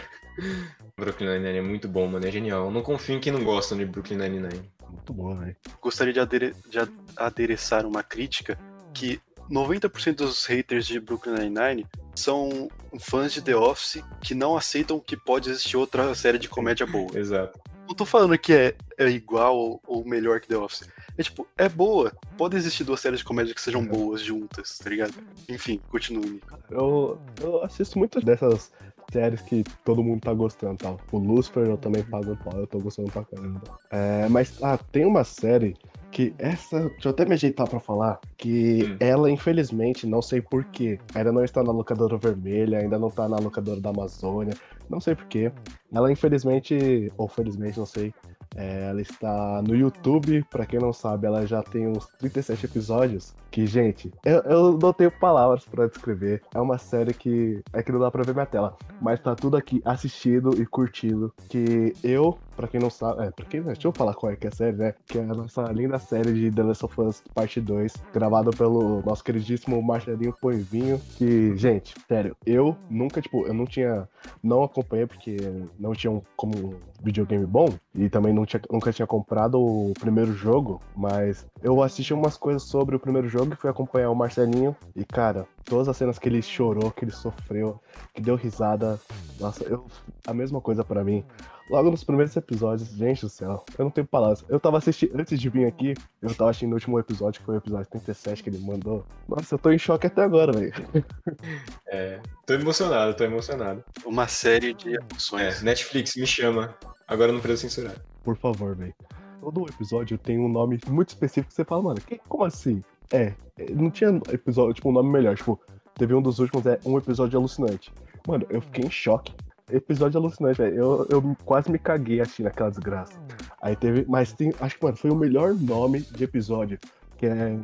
Brooklyn Nine-Nine é muito bom, mano. É genial. Não confio em quem não gosta de Brooklyn Nine-Nine. Muito bom, velho. Gostaria de, adere de adereçar uma crítica que 90% dos haters de Brooklyn Nine-Nine são fãs de The Office que não aceitam que pode existir outra série de comédia boa. *laughs* Exato. Não tô falando que é, é igual ou, ou, melhor que The Office. É tipo, é boa. Pode existir duas séries de comédia que sejam boas juntas, tá ligado? Enfim, continue. Eu, eu assisto muitas dessas séries que todo mundo tá gostando. Tá? O Lucifer eu também pago um pau, eu tô gostando pra caramba. É, mas, ah, tem uma série que essa, deixa eu até me ajeitar pra falar, que hum. ela, infelizmente, não sei porquê, ainda não está na locadora vermelha, ainda não tá na locadora da Amazônia, não sei porquê. Ela, infelizmente, ou felizmente, não sei, é, ela está no YouTube, para quem não sabe, ela já tem uns 37 episódios. Que, gente, eu, eu não tenho palavras para descrever. É uma série que é que não dá pra ver minha tela, mas tá tudo aqui assistido e curtido. Que eu, para quem não sabe, é, pra quem, deixa eu falar qual é que é a série, né? Que é a nossa linda série de The Last of Us Parte 2, gravada pelo nosso queridíssimo Marcelinho Poivinho. Que, gente, sério, eu nunca, tipo, eu não tinha, não acompanhei porque não tinha um, como videogame bom e também não tinha, nunca tinha comprado o primeiro jogo, mas eu assisti umas coisas sobre o primeiro jogo e fui acompanhar o Marcelinho. E, cara, todas as cenas que ele chorou, que ele sofreu, que deu risada, nossa, eu, a mesma coisa para mim. Logo nos primeiros episódios, gente do céu, eu não tenho palavras. Eu tava assistindo, antes de vir aqui, eu tava assistindo o último episódio, que foi o episódio 37 que ele mandou. Nossa, eu tô em choque até agora, velho. *laughs* É, tô emocionado, tô emocionado. Uma série de emoções. É, Netflix, me chama. Agora não precisa censurar. Por favor, velho. Todo episódio tem um nome muito específico que você fala, mano, que, como assim? É, não tinha episódio, tipo, um nome melhor. Tipo, teve um dos últimos, é um episódio alucinante. Mano, eu fiquei em choque. Episódio alucinante, velho. Eu, eu quase me caguei assim naquela desgraça. Aí teve. Mas tem. Acho que, mano, foi o melhor nome de episódio. Que é.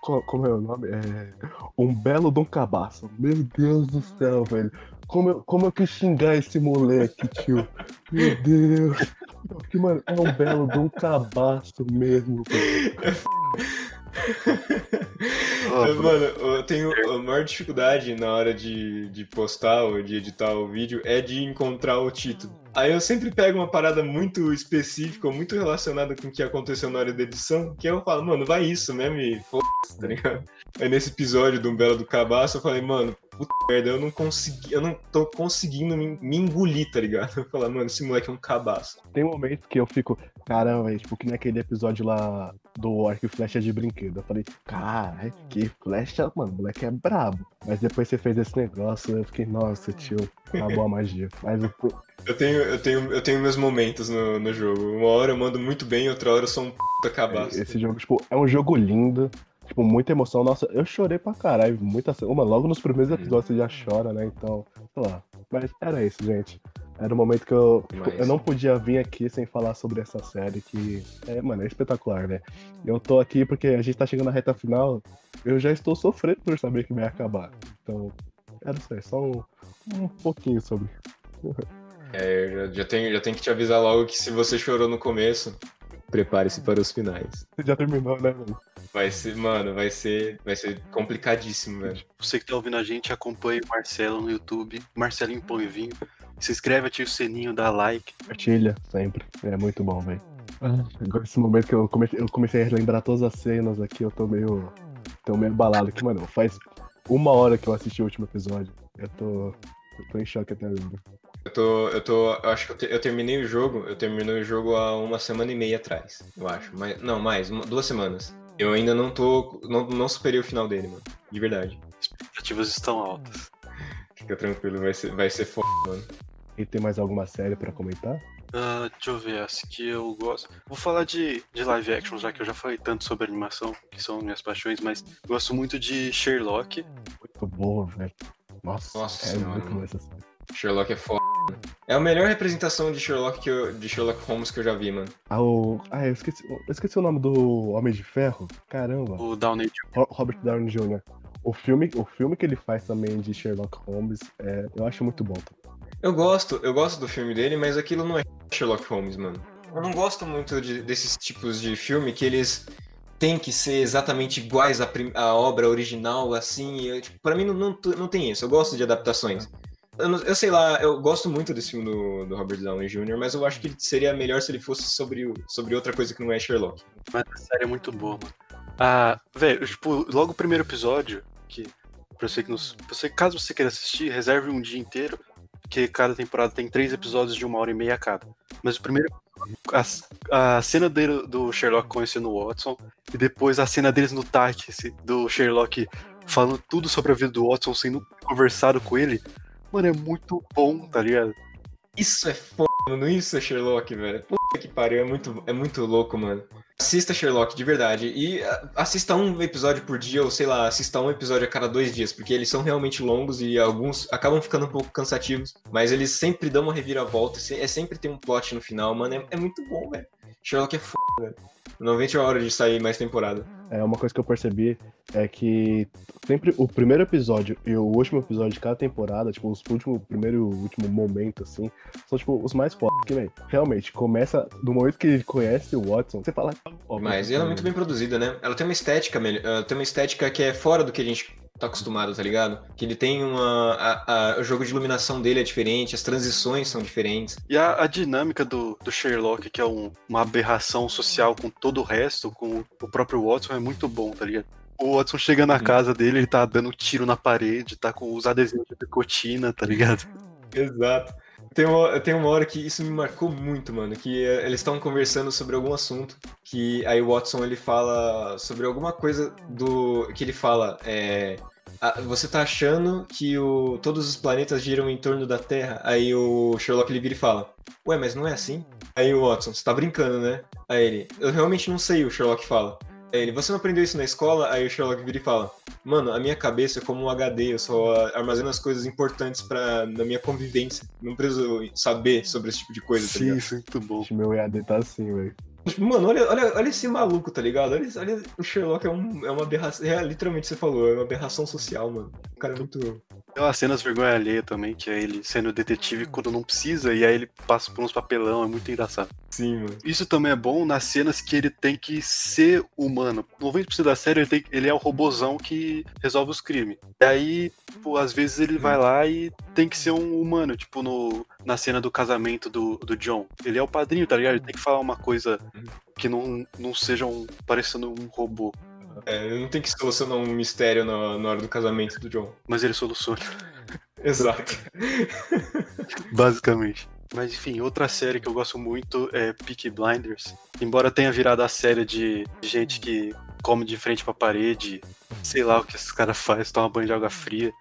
Como é o nome? É. Um belo Dom Cabaço. Meu Deus do céu, velho. Como eu, como eu quis xingar esse moleque, tio. Meu Deus. Porque, mano, é um belo Dom Cabaço mesmo, velho. *laughs* Mano, eu tenho a maior dificuldade na hora de, de postar ou de editar o vídeo é de encontrar o título. Aí eu sempre pego uma parada muito específica, muito relacionada com o que aconteceu na hora da edição, que eu falo, mano, vai isso mesmo e foda-se, tá ligado? Aí nesse episódio do Belo do Cabaço, eu falei, mano, puta merda, eu não consegui, eu não tô conseguindo me, me engolir, tá ligado? Eu falei, mano, esse moleque é um cabaço. Tem momentos que eu fico, caramba, tipo, que naquele episódio lá do Arco e Flecha de brinquedo. Eu falei, caralho, que flecha, mano, o moleque é brabo. Mas depois você fez esse negócio, eu fiquei, nossa, tio, acabou a magia. Mas o. Eu tenho, eu tenho, eu tenho meus momentos no, no jogo. Uma hora eu mando muito bem, outra hora eu sou um puta cabaço. Esse jogo, tipo, é um jogo lindo. tipo, muita emoção. Nossa, eu chorei pra caralho. Muita. Uma, logo nos primeiros Uhum. episódios você já chora, né? Então, sei lá. Mas era isso, gente. Era o momento que eu. tipo, Mas- eu não podia vir aqui sem falar sobre essa série que. É, mano, é espetacular, né? Eu tô aqui porque a gente tá chegando na reta final. Eu já estou sofrendo por saber que vai acabar. Então, era isso aí. Só um, um pouquinho sobre. *laughs* É, eu já, já tenho, já tenho que te avisar logo que se você chorou no começo, prepare-se para os finais. Você já terminou, né, mano? Vai ser, mano, vai ser, vai ser complicadíssimo, velho. Você que tá ouvindo a gente, acompanhe o Marcelo no YouTube, Marcelinho Pão e Vinho. Se inscreve, ativa o sininho, dá like. Compartilha sempre. É muito bom, velho. Agora esse momento que eu comecei, eu comecei a lembrar todas as cenas aqui, eu tô meio. tô meio abalado aqui, mano. Faz uma hora que eu assisti o último episódio. Eu tô. Eu tô em choque até agora. Eu tô, eu tô, eu acho que eu, te- eu terminei o jogo, eu terminei o jogo há uma semana e meia atrás, eu acho. Mas, não, mais, uma- duas semanas. Eu ainda não tô, não, não superei o final dele, mano. De verdade. Expectativas estão altas. Fica tranquilo, vai ser, vai ser foda, mano. E tem mais alguma série pra comentar? Ah, deixa eu ver, as que eu gosto. Vou falar de, de live action, já que eu já falei tanto sobre animação, que são minhas paixões, mas gosto muito de Sherlock. Muito boa, velho. Nossa, Nossa é senhora, muito boa essa série. Sherlock é foda. É a melhor representação de Sherlock que eu, de Sherlock Holmes que eu já vi, mano. Ah, o... ah eu, esqueci, eu esqueci o nome do Homem de Ferro. Caramba. O Downey Ro- Robert Downey Jr. O filme, o filme que ele faz também de Sherlock Holmes, é, eu acho muito bom. Eu gosto, eu gosto do filme dele, mas aquilo não é Sherlock Holmes, mano. Eu não gosto muito de- desses tipos de filme que eles têm que ser exatamente iguais à, à obra original, assim. Eu, tipo, pra mim não, não, não tem isso. Eu gosto de adaptações. Eu, eu sei lá, eu gosto muito desse filme do, do Robert Downey Jr., mas eu acho que seria melhor se ele fosse sobre, sobre outra coisa que não é Sherlock. Mas a série é muito boa, mano. Ah, velho, tipo, logo o primeiro episódio, que pra você que. Pra você, caso você queira assistir, reserve um dia inteiro, porque cada temporada tem três episódios de uma hora e meia cada. Mas o primeiro a, a cena dele, do Sherlock conhecendo o Watson, e depois a cena deles no táxi, do Sherlock falando tudo sobre a vida do Watson, sendo conversado com ele, mano, é muito bom, tá ligado? Isso é foda, mano. Isso é Sherlock, velho. Puta que pariu, é muito, é muito louco, mano. Assista Sherlock, de verdade. E ah, assista um episódio por dia, ou sei lá, assista um episódio a cada dois dias, porque eles são realmente longos e alguns acabam ficando um pouco cansativos. Mas eles sempre dão uma reviravolta, é sempre tem um plot no final, mano. É, é muito bom, velho. Sherlock é foda, velho. A hora de sair mais temporada. É uma coisa que eu percebi é que sempre o primeiro episódio e o último episódio de cada temporada, tipo, os último, o primeiro e o último momento, assim, são, tipo, os mais foda. Porque, velho, realmente, começa do momento que ele conhece o Watson, você fala. ó, Mas ela é muito bem produzida, né? Ela tem uma estética, melhor- ela tem uma estética que é fora do que a gente tá acostumado, tá ligado? Que ele tem uma. a- a- o jogo de iluminação dele é diferente, as transições são diferentes. E a, a dinâmica do, do Sherlock, que é um- uma aberração social com todo o resto, com o próprio Watson, é muito bom, tá ligado? O Watson chega na Sim. casa dele, ele tá dando tiro na parede, tá com os adesivos de picotina, tá ligado? Exato. Tem uma, tem uma hora que isso me marcou muito, mano, que eh, eles estão conversando sobre algum assunto, que aí o Watson ele fala sobre alguma coisa do. que ele fala, é. "Ah, Você tá achando que o, todos os planetas giram em torno da Terra? Aí o Sherlock ele vira e fala: Ué, mas não é assim? Aí o Watson, você tá brincando, né? Aí ele: Eu realmente não sei, o Sherlock fala. Aí ele: Você não aprendeu isso na escola? Aí o Sherlock vira e fala: Mano, a minha cabeça é como um HD, eu só armazeno as coisas importantes para na minha convivência. Não preciso saber sobre esse tipo de coisa, tá Sim, ligado? isso é muito bom. Meu EAD tá assim, velho. Mano, olha, olha, olha esse maluco, tá ligado? Olha, olha o Sherlock é, um, é uma aberração. É, literalmente você falou, é uma aberração social, mano. O cara é muito. Tem umas cenas vergonha alheia também, que é ele sendo detetive quando não precisa, e aí ele passa por uns papelão, é muito engraçado. Sim, mano. Isso também é bom nas cenas que ele tem que ser humano. 90% da série ele, tem- ele é o robozão que resolve os crimes. E aí, pô, às vezes ele vai lá e tem que ser um humano, tipo no, na cena do casamento do, do John. Ele é o padrinho, tá ligado? Ele tem que falar uma coisa que não, não seja um, parecendo um robô. É, não tenho que solucionar um mistério na, na hora do casamento do John. Mas ele soluciona, *laughs* Exato. *laughs* basicamente. Mas enfim, outra série que eu gosto muito é Peaky Blinders. Embora tenha virado a série de gente que come de frente pra parede, sei lá o que esses caras fazem, toma banho de água fria.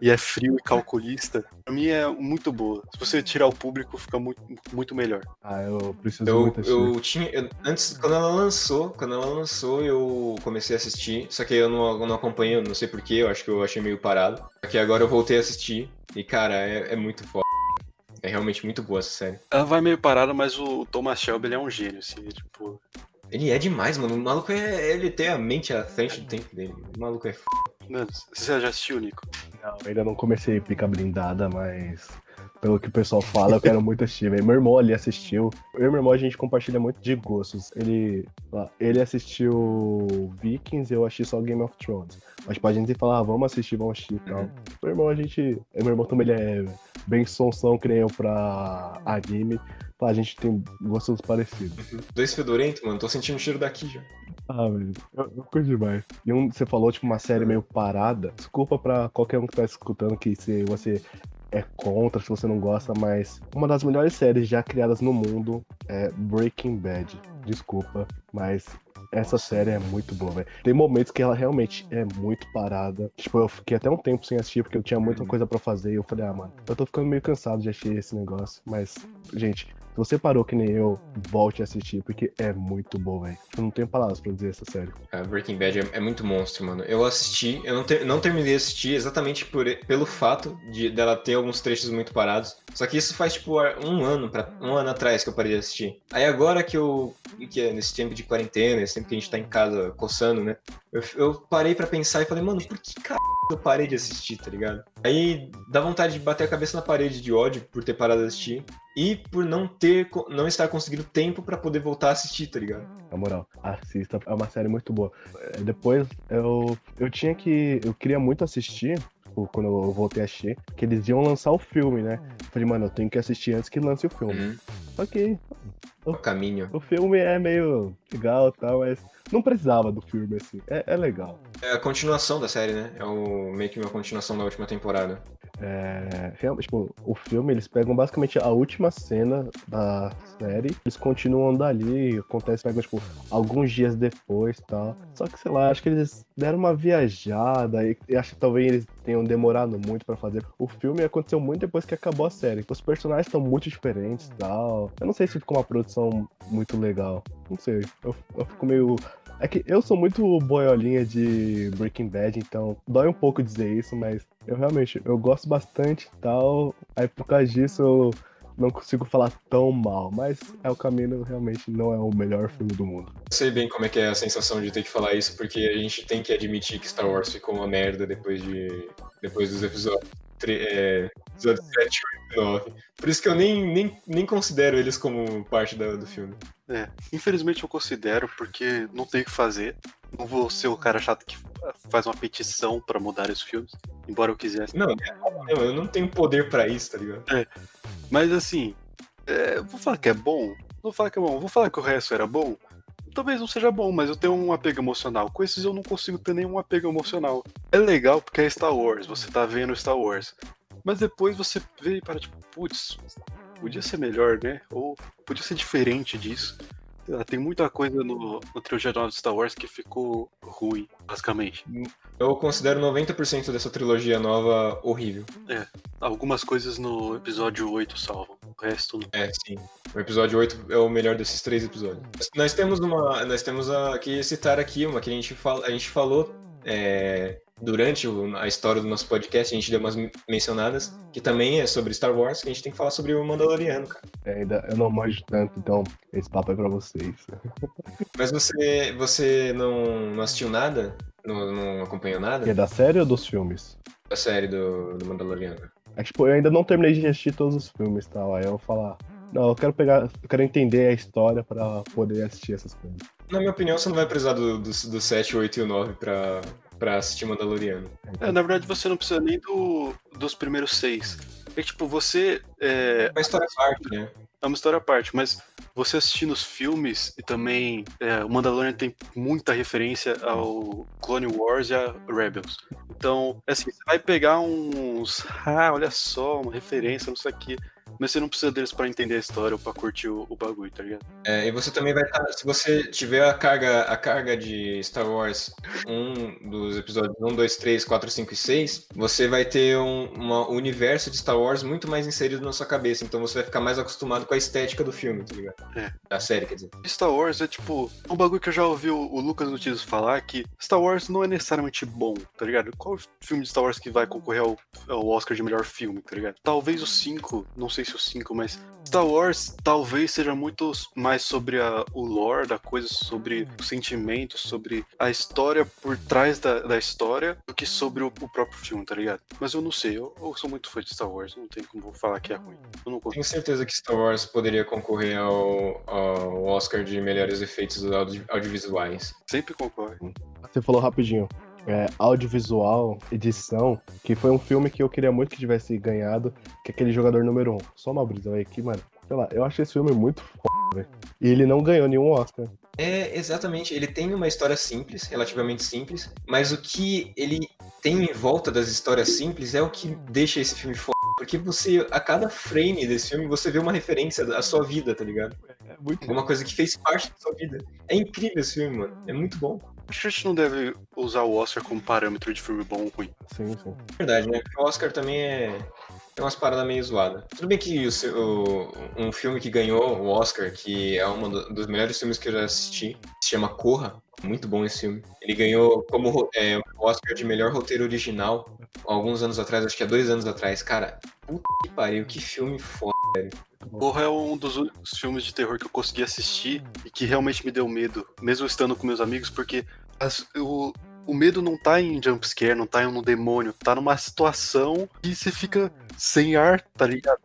e é frio e calculista, pra mim é muito boa. Se você tirar o público, fica muito, muito melhor. Ah, eu preciso Eu, muito assistir. eu tinha. eu- antes, quando ela lançou, quando ela lançou, eu comecei a assistir. Só que eu não, eu não acompanho, não sei porquê, eu acho que eu achei meio parado. Só que agora eu voltei a assistir. E, cara, é, é muito foda. É realmente muito boa essa série. Ela vai meio parada, mas o Thomas Shelby ele é um gênio, assim, tipo. Ele é demais, mano. O maluco é. Ele tem a mente à frente do tempo dele. O maluco é f... Mano, você já assistiu, Nico? Não, ainda não comecei pica blindada, mas pelo que o pessoal fala, eu quero muito assistir. velho. Meu irmão ali assistiu. Eu e meu irmão a gente compartilha muito de gostos. Ele, ele assistiu Vikings, eu achei só Game of Thrones. Mas pra gente falar, ah, vamos assistir, vamos assistir e tal. Meu irmão, a gente. Meu irmão também ele é bem sonsão, eu pra anime. Pá, A gente tem gostos parecidos. Dois fedorentos, mano. Tô sentindo o cheiro daqui já. Ah, velho, eu, eu curto demais. E um, você falou, tipo, uma série meio parada. Desculpa pra qualquer um que tá escutando que se você é contra, se você não gosta, mas uma das melhores séries já criadas no mundo é Breaking Bad. Desculpa, mas essa série é muito boa, velho. Tem momentos que ela realmente é muito parada. Tipo, eu fiquei até um tempo sem assistir porque eu tinha muita coisa pra fazer e eu falei, ah, mano, eu tô ficando meio cansado de assistir esse negócio. Mas, gente, se você parou que nem eu, volte a assistir, porque é muito bom, velho. Eu não tenho palavras pra dizer essa série. A Breaking Bad é, é muito monstro, mano. Eu assisti, eu não, ter- não terminei de assistir exatamente por, pelo fato de dela ter alguns trechos muito parados. Só que isso faz, tipo, um ano, pra, um ano atrás que eu parei de assistir. Aí agora que eu. que é nesse tempo de quarentena, esse tempo que a gente tá em casa coçando, né? Eu, eu parei pra pensar e falei, mano, por que caralho eu parei de assistir, tá ligado? Aí dá vontade de bater a cabeça na parede de ódio por ter parado de assistir. E por não ter, não estar conseguindo tempo pra poder voltar a assistir, tá ligado? Na moral, assista, é uma série muito boa. É, Depois eu, eu tinha que. Eu queria muito assistir, tipo, quando eu voltei a assistir, que eles iam lançar o filme, né? Falei, mano, eu tenho que assistir antes que lance o filme. Uhum. Que O caminho. o filme é meio legal e tal, mas não precisava do filme, assim. É, é legal. É a continuação da série, né? É o meio que uma continuação da última temporada. É, realmente, tipo, o filme, eles pegam basicamente a última cena da série, eles continuam dali, acontece, pegam, tipo, alguns dias depois e tal. Só que, sei lá, acho que eles deram uma viajada e, e acho que talvez eles tenham demorado muito pra fazer. O filme aconteceu muito depois que acabou a série. Os personagens estão muito diferentes e tal. Eu não sei se ficou uma produção muito legal. Não sei. Eu, eu fico meio. É que eu sou muito boiolinha de Breaking Bad, então dói um pouco dizer isso, mas eu realmente eu gosto bastante e tal. Aí por causa disso eu não consigo falar tão mal, mas é o caminho realmente não é o melhor filme do mundo. Sei bem como é que é a sensação de ter que falar isso, porque a gente tem que admitir que Star Wars ficou uma merda depois de. depois dos episódios. É, episódios 7, 8 e 9. Por isso que eu nem, nem, nem considero eles como parte da- do filme. É, infelizmente eu considero, porque não tem o que fazer. Não vou ser o cara chato que faz uma petição pra mudar os filmes, embora eu quisesse. Não, eu eu não tenho poder pra isso, tá ligado? Mas assim, é, vou falar que é bom, vou falar que é bom, vou falar que o resto era bom. Talvez não seja bom, mas eu tenho um apego emocional. Com esses eu não consigo ter nenhum apego emocional. É legal porque é Star Wars, você tá vendo Star Wars. Mas depois você vê e para tipo, putz, podia ser melhor, né? Ou podia ser diferente disso. Lá, Tem muita coisa no, no trilogia nova de Star Wars que ficou ruim, basicamente. Eu considero 90% dessa trilogia nova horrível. Algumas coisas no episódio 8 salvam, o resto não. É, sim. O episódio 8 é o melhor desses três episódios. Nós temos uma. Nós temos a, que citar aqui uma que a gente, fala, a gente falou é, durante a história do nosso podcast, a gente deu umas mencionadas, que também é sobre Star Wars, que a gente tem que falar sobre o Mandaloriano, cara. É, ainda eu não manjo tanto, então esse papo é pra vocês. *laughs* Mas você, você não, não assistiu nada? Não, não acompanhou Que é nada da série ou dos filmes? da série do, do Mandaloriano? É que, tipo, eu ainda não terminei de assistir todos os filmes e tal. Aí eu vou falar. Não, eu quero pegar. Eu quero entender a história pra poder assistir essas coisas. Na minha opinião, você não vai precisar do, do, do 7, 8 e o 9 pra, pra assistir Mandaloriano. É, na verdade você não precisa nem do, dos primeiros seis. É tipo, você. É, É uma história à parte, né? é uma história à parte, mas você assistindo os filmes e também é, o Mandalorian tem muita referência ao Clone Wars e a Rebels. Então, assim, você vai pegar uns. Ah, olha só, uma referência, não sei o quê. Mas você não precisa deles pra entender a história ou pra curtir o, o bagulho, tá ligado? É, e você também vai estar. se você tiver a carga, a carga de Star Wars, um dos episódios 1, 2, 3, 4, 5 e 6, você vai ter um uma, um universo de Star Wars muito mais inserido na sua cabeça. Então você vai ficar mais acostumado com a estética do filme, tá ligado? É. Da série, quer dizer. Star Wars é tipo um bagulho que eu já ouvi o, o Lucas Notícias falar que Star Wars não é necessariamente bom, tá ligado? Qual filme de Star Wars que vai concorrer ao, ao Oscar de melhor filme, tá ligado? Talvez o 5, não sei se o 5, mas Star Wars talvez seja muito mais sobre a, o lore da coisa, sobre os sentimentos, sobre a história por trás da, da história, do que sobre o, o próprio filme, tá ligado? Mas eu não sei, eu, eu sou muito fã de Star Wars, não tem como falar que é ruim. Eu não consigo. Tenho certeza que Star Wars poderia concorrer ao, ao Oscar de melhores efeitos audi- audiovisuais. Sempre concorre. Você falou rapidinho. É, audiovisual, edição, que foi um filme que eu queria muito que tivesse ganhado, que é aquele jogador número 1. Um. Só uma brisa aí que, mano, sei lá, eu achei esse filme muito foda, velho. E ele não ganhou nenhum Oscar. É, exatamente. Ele tem uma história simples, relativamente simples, mas o que ele tem em volta das histórias simples é o que deixa esse filme foda. Porque você, a cada frame desse filme, você vê uma referência à sua vida, tá ligado? É muito Alguma coisa que fez parte da sua vida. É incrível esse filme, mano. É muito bom. Acho que a gente não deve usar o Oscar como parâmetro de filme bom ou ruim. Sim, sim. Verdade, né? Porque o Oscar também é. Tem umas paradas meio zoadas. Tudo bem que o, seu- o- um filme que ganhou o Oscar, que é um do- dos melhores filmes que eu já assisti, se chama Corra. Muito bom esse filme. Ele ganhou como é, o Oscar de melhor roteiro original alguns anos atrás, acho que há dois anos atrás. Cara, puta que pariu, que filme foda. Porra é um dos filmes de terror que eu consegui assistir e que realmente me deu medo, mesmo estando com meus amigos, porque as- o, o medo não tá em jumpscare, não tá em um demônio, tá numa situação que você fica sem ar, tá ligado?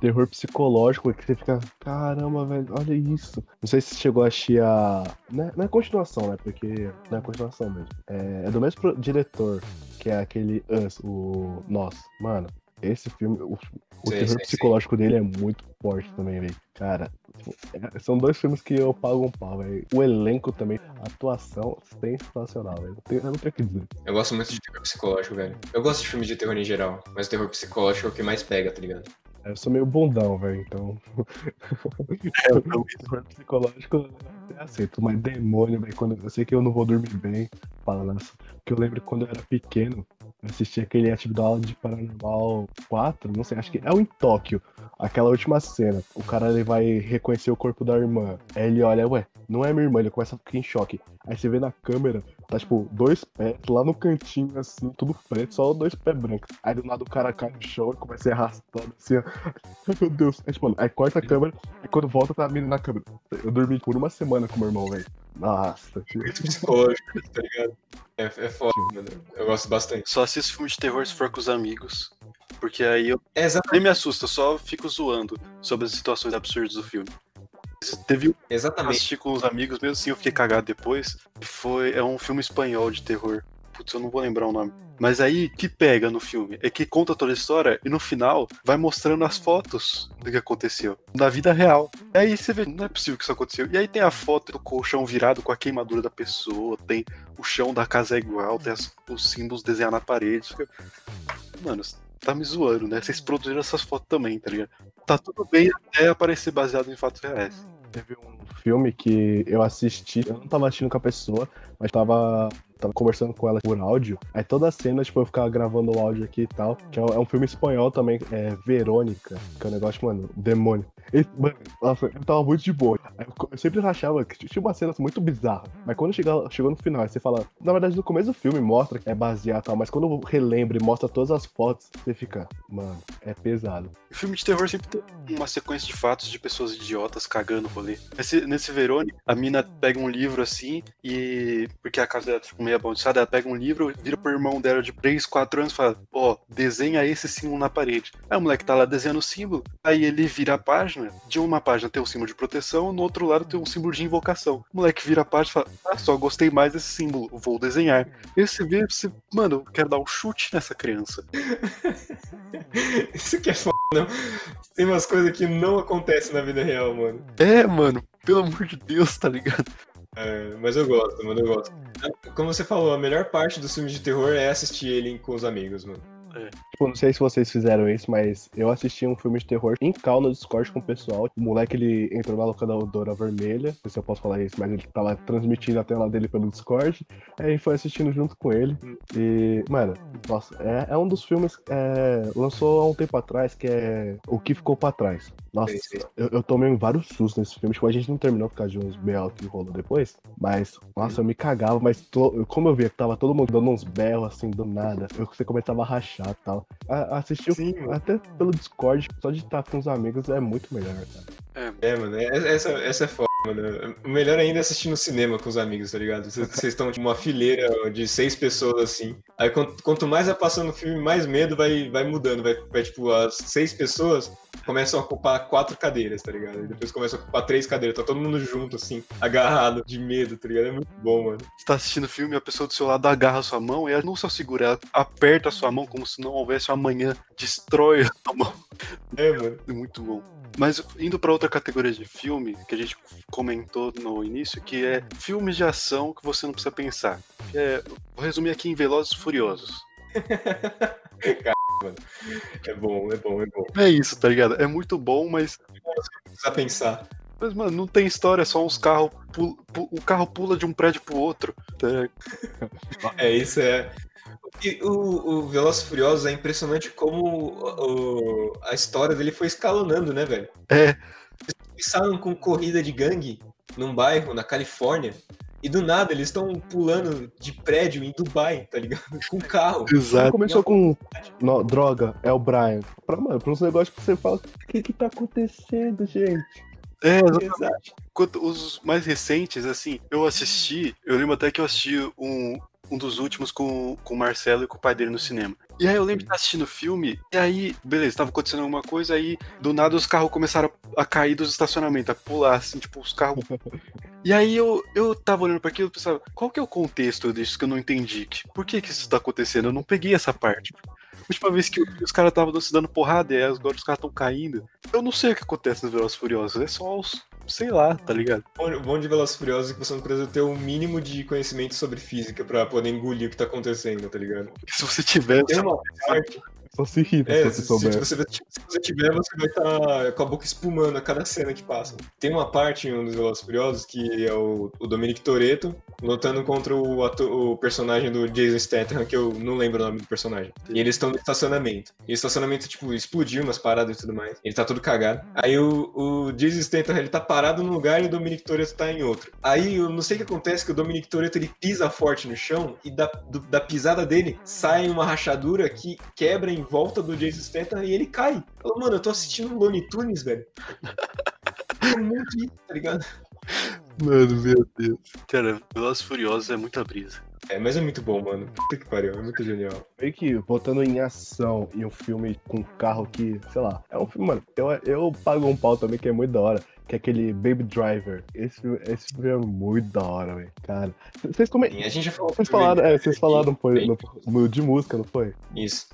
Terror psicológico, que você fica, caramba, velho, olha isso. Não sei se chegou a assistir a. Não é, não é continuação, né? Porque não é continuação mesmo. É, é do mesmo diretor, que é aquele Us, o Nós. Mano, esse filme, o, o Sei, terror sei. psicológico dele é muito forte também, velho. Cara, tipo, é- são dois filmes que eu pago um pau, velho. O elenco também, a atuação sensacional, velho. Eu não tenho o que dizer. Eu gosto muito de terror psicológico, velho. Eu gosto de filmes de terror em geral, mas o terror psicológico é o que mais pega, tá ligado? Eu sou meio bundão, velho, então. É, eu também. terror *laughs* psicológico eu até aceito, mas demônio, velho, quando eu sei que eu não vou dormir bem, fala nessa. Porque eu lembro que quando eu era pequeno, eu assisti aquele Atividade de Paranormal 4, não sei, acho que é o em Tóquio, aquela última cena. O cara ele vai reconhecer o corpo da irmã. Aí ele olha, ué, não é minha irmã, ele começa a ficar em choque. Aí você vê na câmera, tá tipo, dois pés lá no cantinho, assim, tudo preto, só dois pés brancos. Aí do nada o cara cai no chão e começa a ir arrastando assim, ó. Ai *laughs* meu Deus. Aí, tipo, mano, aí corta a câmera e quando volta tá a menina na câmera. Eu dormi por uma semana com meu irmão, velho. Nossa, tio. Psicológico, tá ligado? É, é foda, mano. Eu gosto bastante. Só assisto filme de terror se for com os amigos. Porque aí eu É nem me assusta, eu só fico zoando sobre as situações absurdas do filme. Teve um Exatamente. assisti com os amigos, mesmo assim eu fiquei cagado depois. Foi, é um filme espanhol de terror. Putz, eu não vou lembrar o nome. Mas aí, que pega no filme? É que conta toda a história e no final vai mostrando as fotos do que aconteceu. Da vida real. E aí você vê, não é possível que isso aconteceu. E aí tem a foto do colchão virado com a queimadura da pessoa, tem o chão da casa é igual, tem as- os símbolos desenhados na parede. Mano, tá me zoando, né? Vocês produziram essas fotos também, tá ligado? Tá tudo bem até aparecer baseado em fatos reais. Teve um filme que eu assisti, eu não tava assistindo com a pessoa, mas tava, tava conversando com ela por áudio. Aí toda a cena, tipo, eu ficava gravando o áudio aqui e tal. Que é um, é filme espanhol também, é Verônica, que é um negócio, mano, demônio. E, mano, eu tava muito de boa. Eu, sempre achava que tinha umas cenas muito bizarras. Mas quando chega, chegou no final, você fala. Na verdade, no começo do filme mostra que é baseado e tal, mas quando relembra e mostra todas as fotos, você fica, mano, é pesado. Filme de terror sempre tem uma sequência de fatos de pessoas idiotas cagando o rolê. Nesse, nesse Verônica, a mina pega um livro assim e. Porque a casa dela tá tipo, meio amaldiçoada, ela pega um livro, vira pro irmão dela de 3, 4 anos e fala: Ó, desenha esse símbolo na parede. Aí o moleque tá lá desenhando o símbolo, aí ele vira a página, de uma página tem um símbolo de proteção, no outro lado tem um símbolo de invocação. O moleque vira a página e fala: Ah, só gostei mais desse símbolo, vou desenhar. E você vê, você, mano, eu quero dar um chute nessa criança. *laughs* Isso que é foda, não. Tem umas coisas que não acontecem na vida real, mano. É, mano, pelo amor de Deus, tá ligado? É, mas eu gosto, mano, eu gosto. Como você falou, a melhor parte dos filmes de terror é assistir ele com os amigos, mano. É. Tipo, não sei se vocês fizeram isso, mas eu assisti um filme de terror em cal no Discord com o pessoal. O moleque, ele entrou na locadora vermelha. Não sei se eu posso falar isso, mas ele tava transmitindo a tela dele pelo Discord. Aí foi assistindo junto com ele. E, mano, nossa, é, é um dos filmes que é, lançou há um tempo atrás, que é O Que Ficou Pra Trás. Nossa, eu, eu tomei vários sustos nesse filme. Tipo, a gente não terminou por causa de uns B.O. que rolou depois. Mas, nossa, eu me cagava. Mas to- como eu via que tava todo mundo dando uns berros assim do nada, eu você começava a rachar e tal. A, assistir o- Sim, mano. até pelo Discord, só de estar com os amigos é muito melhor, cara. É, mano, é- essa, essa é foda, mano. O melhor ainda é assistir no cinema com os amigos, tá ligado? Vocês estão tipo uma fileira de seis pessoas assim. Aí quanto, quanto mais vai passando o filme, mais medo vai, vai mudando. Vai, vai, tipo, as seis pessoas começam a ocupar quatro cadeiras, tá ligado? E depois começam a ocupar três cadeiras. Tá todo mundo junto, assim, agarrado de medo, tá ligado? É muito bom, mano. Você tá assistindo o filme a pessoa do seu lado agarra a sua mão e ela não só segura, ela aperta a sua mão como se não houvesse um amanhã, destrói a mão. É, mano. É muito bom. Mas indo pra outra categoria de filme, que a gente comentou no início, que é filmes de ação que você não precisa pensar. É, vou resumir aqui em Velozes e Furiosos. *laughs* É bom, é bom, é bom. É isso, tá ligado? É muito bom, mas, Não precisa pensar. mas mano, não tem história, é só uns carros. O carro pula de um prédio pro outro. tá? É, isso é. E o, o Velozes e Furiosos é impressionante como o- o- a história dele foi escalonando, né, velho? É, começaram com corrida de gangue num bairro na Califórnia e do nada eles estão pulando de prédio em Dubai, tá ligado? Com carro. exato. Começou com no, droga, é o Brian. Pra, mano, pra uns negócios que você fala, o que que tá acontecendo, gente? É, exatamente. Exato. Quanto os mais recentes, assim, eu assisti, eu lembro até que eu assisti um, um dos últimos com, com o Marcelo e com o pai dele no cinema. E aí eu lembro de estar assistindo o filme, e aí, beleza, tava acontecendo alguma coisa, aí do nada os carros começaram a, cair dos estacionamentos, a pular, assim, tipo, os carros. E aí eu, eu tava olhando pra aquilo e pensava, qual que é o contexto disso que eu não entendi? Por que que isso tá acontecendo? Eu não peguei essa parte. A última vez que os caras estavam se dando porrada e agora os caras estão caindo. Eu não sei o que acontece nos Velozes Furiosos, é só os. Sei lá, tá ligado? O bom de Velozes e Furiosos é que você não precisa ter o mínimo de conhecimento sobre física pra poder engolir o que tá acontecendo, tá ligado? Se você tiver. Tem uma parte. Só se irrita É, se se, você se você, se você tiver, você vai estar com a boca espumando a cada cena que passa. Tem uma parte em um dos Velozes Furiosos que é o, o Dominic Toretto lutando contra o, o personagem do Jason Statham, que eu não lembro o nome do personagem. E eles estão no estacionamento. E o estacionamento, tipo, explodiu umas paradas e tudo mais. Ele tá todo cagado. Aí o, o Jason Statham, ele tá parado num lugar e o Dominic Toretto tá em outro. Aí eu não sei o que acontece, que o Dominic Toretto, ele pisa forte no chão e da, do- da pisada dele sai uma rachadura que quebra em volta do Jason Statham e ele cai. Fala, mano, eu tô assistindo Looney Tunes, velho. É muito isso, tá ligado? Mano, meu Deus. Cara, Velozes e Furiosos é muita brisa. É, mas é muito bom, mano. Puta que pariu, é muito genial. Meio que botando em ação e um filme com carro que, sei lá, é um filme, mano, eu, eu pago um pau também que é muito da hora, que é aquele Baby Driver. Esse, filme- esse filme é muito da hora, velho. Cara, vocês come... E a gente já falou Vocês falaram, né? é, vocês falaram foi, Bem- no, no- de música, não foi? Isso.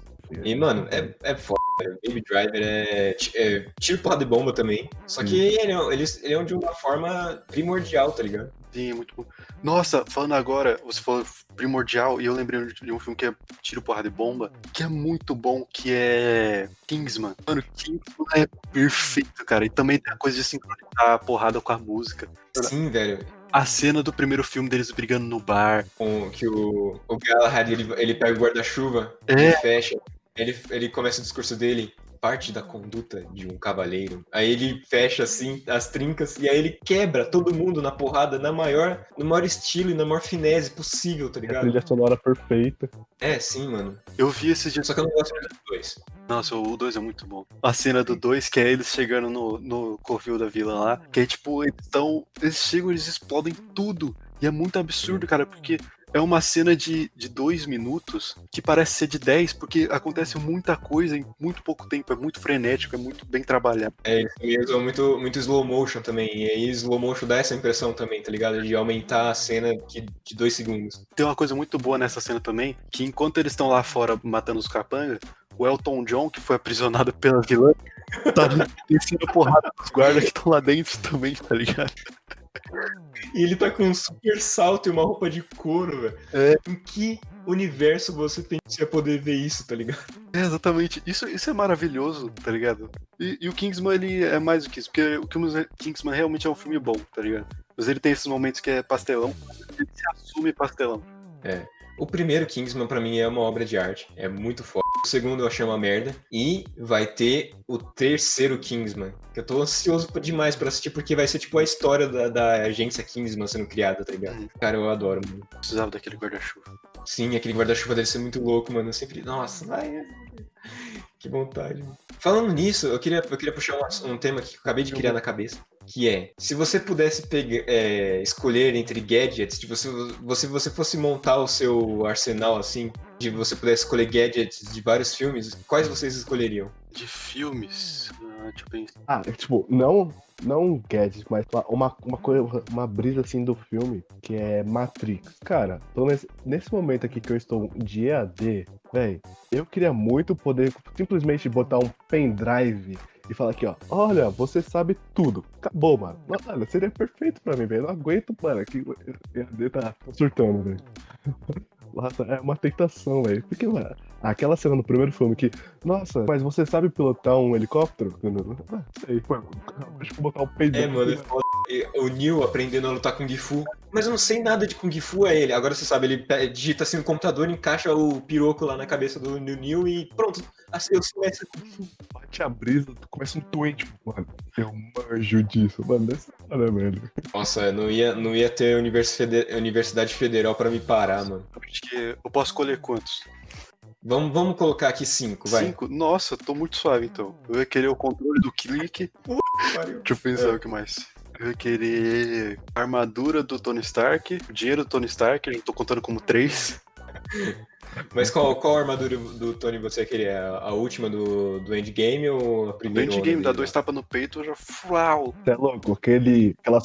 E, mano, é, é foda. Baby Driver é, é tiro porra de bomba também. Só que ele é, ele, ele é de uma forma primordial, tá ligado? Sim, é muito bom. Nossa, falando agora, você falou primordial, e eu lembrei de um filme que é Tiro Porrada de Bomba, que é muito bom, que é Kingsman. Mano, Kingsman é perfeito, cara. E também tem a coisa de sincronizar a porrada com a música. Sim, velho. A cena do primeiro filme deles brigando no bar. Com, que o, o Galahad, ele, ele pega o guarda-chuva, É. ele fecha, ele, ele começa o discurso dele, parte da conduta de um cavaleiro. Aí ele fecha, assim, as trincas, e aí ele quebra todo mundo na porrada, na maior, no maior estilo e na maior finese possível, tá A ligado? trilha sonora perfeita. É, sim, mano. Eu vi esses dias. Só que eu não gosto muito dos dois. Nossa, o 2 é muito bom. A cena do 2, que é eles chegando no, no covil da vila lá, que é tipo, eles estão. Eles chegam, eles explodem tudo. E é muito absurdo, cara, porque é uma cena de, de dois minutos que parece ser de 10, porque acontece muita coisa em muito pouco tempo. É muito frenético, é muito bem trabalhado. É, eles usam muito, muito slow motion também. E aí slow motion dá essa impressão também, tá ligado? De aumentar a cena de, de dois segundos. Tem uma coisa muito boa nessa cena também, que enquanto eles estão lá fora matando os capangas, o Elton John, que foi aprisionado pela vilã, tá *laughs* descendo porrada dos guardas que estão lá dentro também, tá ligado? E ele tá com um super salto e uma roupa de couro, velho. É. Em que universo você pensa poder ver isso, tá ligado? É, exatamente. Isso, isso é maravilhoso, tá ligado? E, e o Kingsman, ele é mais do que isso, porque o Kingsman realmente é um filme bom, tá ligado? Mas ele tem esses momentos que é pastelão, ele se assume pastelão. É. O primeiro Kingsman, para mim, é uma obra de arte. É muito foda. O segundo eu achei uma merda. E vai ter o terceiro Kingsman. Que eu tô ansioso demais pra assistir, porque vai ser tipo a história da, da agência Kingsman sendo criada, tá ligado? Hum. Cara, eu adoro, mano. Precisava daquele guarda-chuva. Sim, aquele guarda-chuva deve ser muito louco, mano. Eu sempre. Nossa, vai. *laughs* Que vontade. Falando nisso, eu queria, eu queria puxar um, um tema que eu acabei de criar na cabeça. Que é, se você pudesse pegar, é, escolher entre gadgets, se você, você, você fosse montar o seu arsenal assim, de você pudesse escolher gadgets de vários filmes, quais vocês escolheriam? De filmes? Ah, deixa eu pensar. Ah, é, tipo, não não um gadget, mas uma, uma coisa, uma brisa assim do filme, que é Matrix. Cara, pelo menos nesse momento aqui que eu estou de EAD, velho, eu queria muito poder simplesmente botar um pendrive e falar aqui, ó, olha, você sabe tudo. Acabou, mano. Olha, seria perfeito pra mim, velho. Não aguento, mano, que EAD tá surtando, velho. Nossa, é uma tentação, velho. Porque, mano, aquela cena no primeiro filme que, nossa, mas você sabe pilotar um helicóptero? Ah, sei, mano. Deixa eu botar o um. É, mano, é foda. O Neil aprendendo a lutar Kung Fu. Mas eu não sei nada de Kung Fu, é ele. Agora você sabe, ele digita assim no computador, encaixa o piroco lá na cabeça do Neil e pronto. Assim, eu Fu. Bate a brisa, tu começa um twin, tipo, mano, eu manjo disso. Mano, dessa hora, velho. Nossa, não ia, não ia ter Universidade Federal pra me parar, mano. Acho que eu posso escolher quantos? Vamos, vamos colocar aqui cinco, vai. Cinco? Nossa, tô muito suave então. Eu ia querer o controle do clique. Deixa eu pensar é. o que mais. Eu ia querer a armadura do Tony Stark, o dinheiro do Tony Stark, eu tô contando como três. *laughs* Mas qual, qual armadura do Tony você queria? A última do, do Endgame ou a primeira? Do Endgame, dá dois tapas no peito, eu já. Uau! Você é louco? Aquele, aquela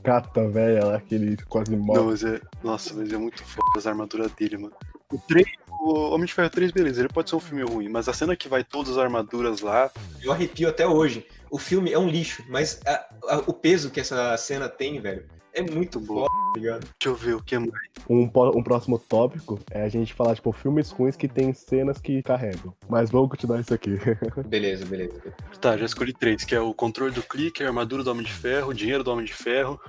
sucata velha lá, aquele quase morre. Não, mas é. Nossa, mas é muito foda as armaduras dele, mano. O 3, o Homem de Ferro 3, beleza, ele pode ser um filme ruim, mas a cena que vai todas as armaduras lá. Eu arrepio até hoje. O filme é um lixo, mas a, a, o peso que essa cena tem, velho, é muito bom. Tá ligado? Deixa eu ver o que mais. Um, um próximo tópico é a gente falar, tipo, filmes ruins que tem cenas que carregam. Mas vamos continuar isso aqui. *laughs* beleza, beleza. Tá, já escolhi três, que é o controle do clique, a armadura do Homem de Ferro, o dinheiro do Homem de Ferro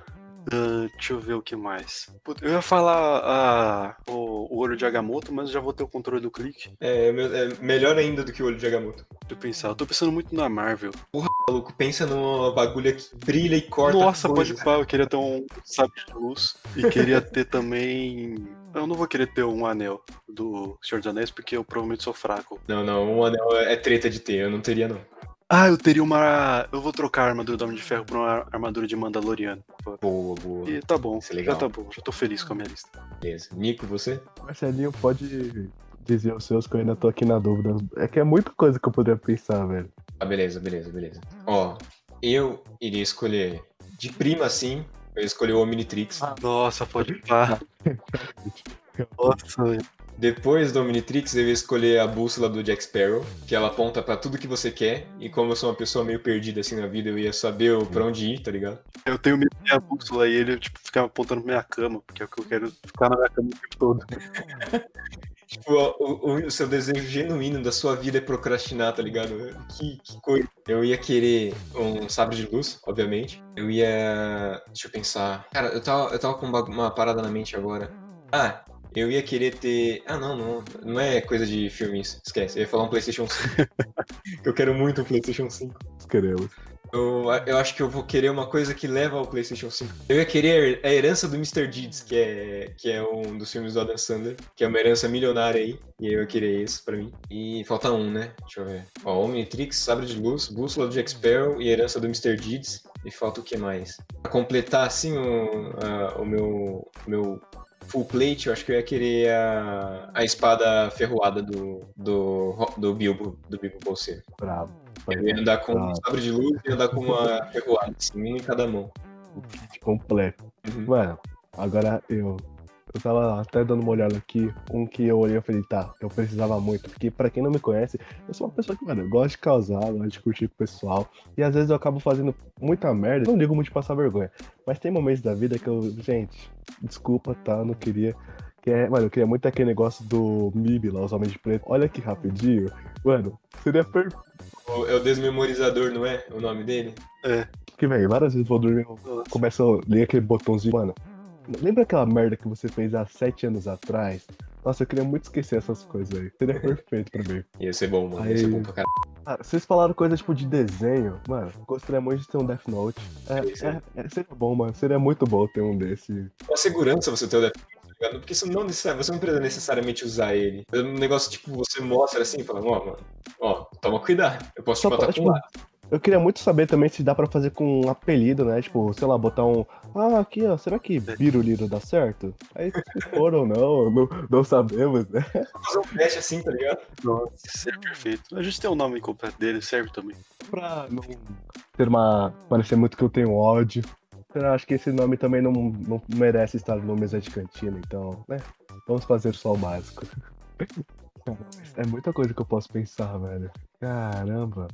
Uh, deixa eu ver o que mais. Eu ia falar o, o, olho de Agamotto, mas já vou ter o controle do clique. É, é, melhor ainda do que o olho de Agamotto. Deixa eu pensar, eu tô pensando muito na Marvel. Porra, maluco, pensa numa bagulha que brilha e corta. Nossa, pode pá, eu queria ter um sabre de luz. E queria ter também. Eu não vou querer ter um anel do Senhor dos Anéis, porque eu provavelmente sou fraco. Não, não, um anel é treta de ter, eu não teria não. Ah, eu teria uma. Eu vou trocar a armadura do Homem de Ferro por uma armadura de Mandaloriano. Boa, boa. E tá bom. Isso é legal. Já tá bom, já tô feliz com a minha lista. Beleza. Nico, você? Marcelinho, pode dizer os seus que eu ainda tô aqui na dúvida. É que é muita coisa que eu poderia pensar, velho. Ah, beleza, beleza, beleza. Ó, eu iria escolher de prima assim, eu escolhi o Omnitrix. Ah, nossa, pode pá. *laughs* nossa, velho. Depois do Omnitrix, eu ia escolher a bússola do Jack Sparrow, que ela aponta para tudo que você quer. E como eu sou uma pessoa meio perdida assim na vida, eu ia saber pra onde ir, tá ligado? Eu tenho medo de a bússola e ele, tipo, ficar apontando pra minha cama, porque é o que eu quero ficar na minha cama o tempo todo. *laughs* tipo, o, o, o, seu desejo genuíno da sua vida é procrastinar, tá ligado? Que, que coisa. Eu ia querer um sabre de luz, obviamente. Eu ia. Deixa eu pensar. Cara, eu tava, eu tava com uma, uma parada na mente agora. Ah, eu ia querer ter. Ah, não, não. Não é coisa de filmes. Esquece. Eu ia falar um PlayStation 5. *laughs* eu quero muito um PlayStation 5. Queremos. Eu, eu acho que eu vou querer uma coisa que leva ao PlayStation 5. Eu ia querer a herança do Mr. Deeds, que é, que é um dos filmes do Adam Sandler, que é uma herança milionária aí. E eu ia querer isso pra mim. E falta um, né? Deixa eu ver. Ó, Omnitrix, Sabre de Luz, Bússola do Jack Sparrow e herança do Mr. Deeds. E falta o que mais? Pra completar, assim, o, a, o meu, meu full plate, eu acho que eu ia querer a, a espada ferroada do, do, do Bilbo, do Bilbo Bolseiro. Bravo. Eu ia andar com um sabre de luz e andar com uma ferroada, assim, em cada mão. Completo. Uhum. Mano, agora eu. Eu tava até dando uma olhada aqui, um que eu olhei e falei, tá, eu precisava muito. Porque pra quem não me conhece, eu sou uma pessoa que, mano, gosta de causar, gosta de curtir com o pessoal. E às vezes eu acabo fazendo muita merda, não ligo muito de passar vergonha. Mas tem momentos da vida que eu, gente, desculpa, tá, não queria. Que é, mano, eu queria muito aquele negócio do MIB lá, os Homens de Preto. Olha que rapidinho. Mano, seria perfeito. É o desmemorizador, não é? O nome dele? É. Que, velho, várias vezes eu vou dormir, eu começo a ler aquele botãozinho. Mano, lembra aquela merda que você fez há sete anos atrás? Nossa, eu queria muito esquecer essas coisas aí. Seria *laughs* perfeito pra mim. Ia ser bom, mano. Ia ser Aí- bom pra caralho. Ah, vocês falaram coisa tipo de desenho, mano. Gostaria muito de ter um Death Note. É, é, é- seria bom, mano. Seria muito bom ter um desse. Uma segurança você ter o Death Note, tá? Porque isso não você não precisa necessariamente usar ele. É um negócio tipo, você mostra assim e fala, ó, mano, ó, toma cuidado. Eu posso te Só matar pra- com tipo. Eu queria muito saber também se dá pra fazer com um apelido, né? Tipo, sei lá, botar um. Ah, aqui, ó. Será que Biruliro dá certo? Aí se *laughs* for ou não, não, não sabemos, né? Fazer um teste assim, tá ligado? Nossa, seria perfeito. A gente tem o nome completo dele, serve também. Pra não ter uma. parecer muito que eu tenho ódio. Eu acho que esse nome também não, não merece estar no mesa de cantina, então, né? Vamos fazer só o básico. *laughs* É muita coisa que eu posso pensar, velho. Caramba.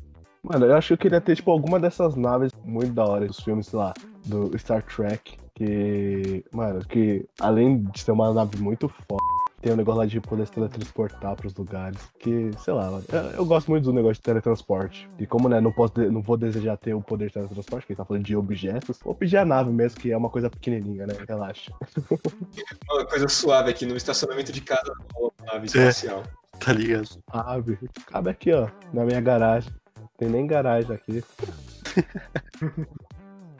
Mano, eu acho que eu queria ter, tipo, alguma dessas naves muito da hora dos filmes, sei lá, do Star Trek. Que, mano, que além de ser uma nave muito foda, tem o negócio lá de poder se teletransportar pros lugares. Que, sei lá, mano, eu, eu gosto muito do negócio de teletransporte. E como, né, não, posso não vou desejar ter o poder de teletransporte, porque tá falando de objetos, vou pedir a nave mesmo, que é uma coisa pequenininha, né? Relaxa. *laughs* Uma coisa suave aqui no estacionamento de casa, uma nave espacial. Tá ligado? Cabe. Cabe aqui, ó, na minha garagem. Tem nem garagem aqui. *laughs*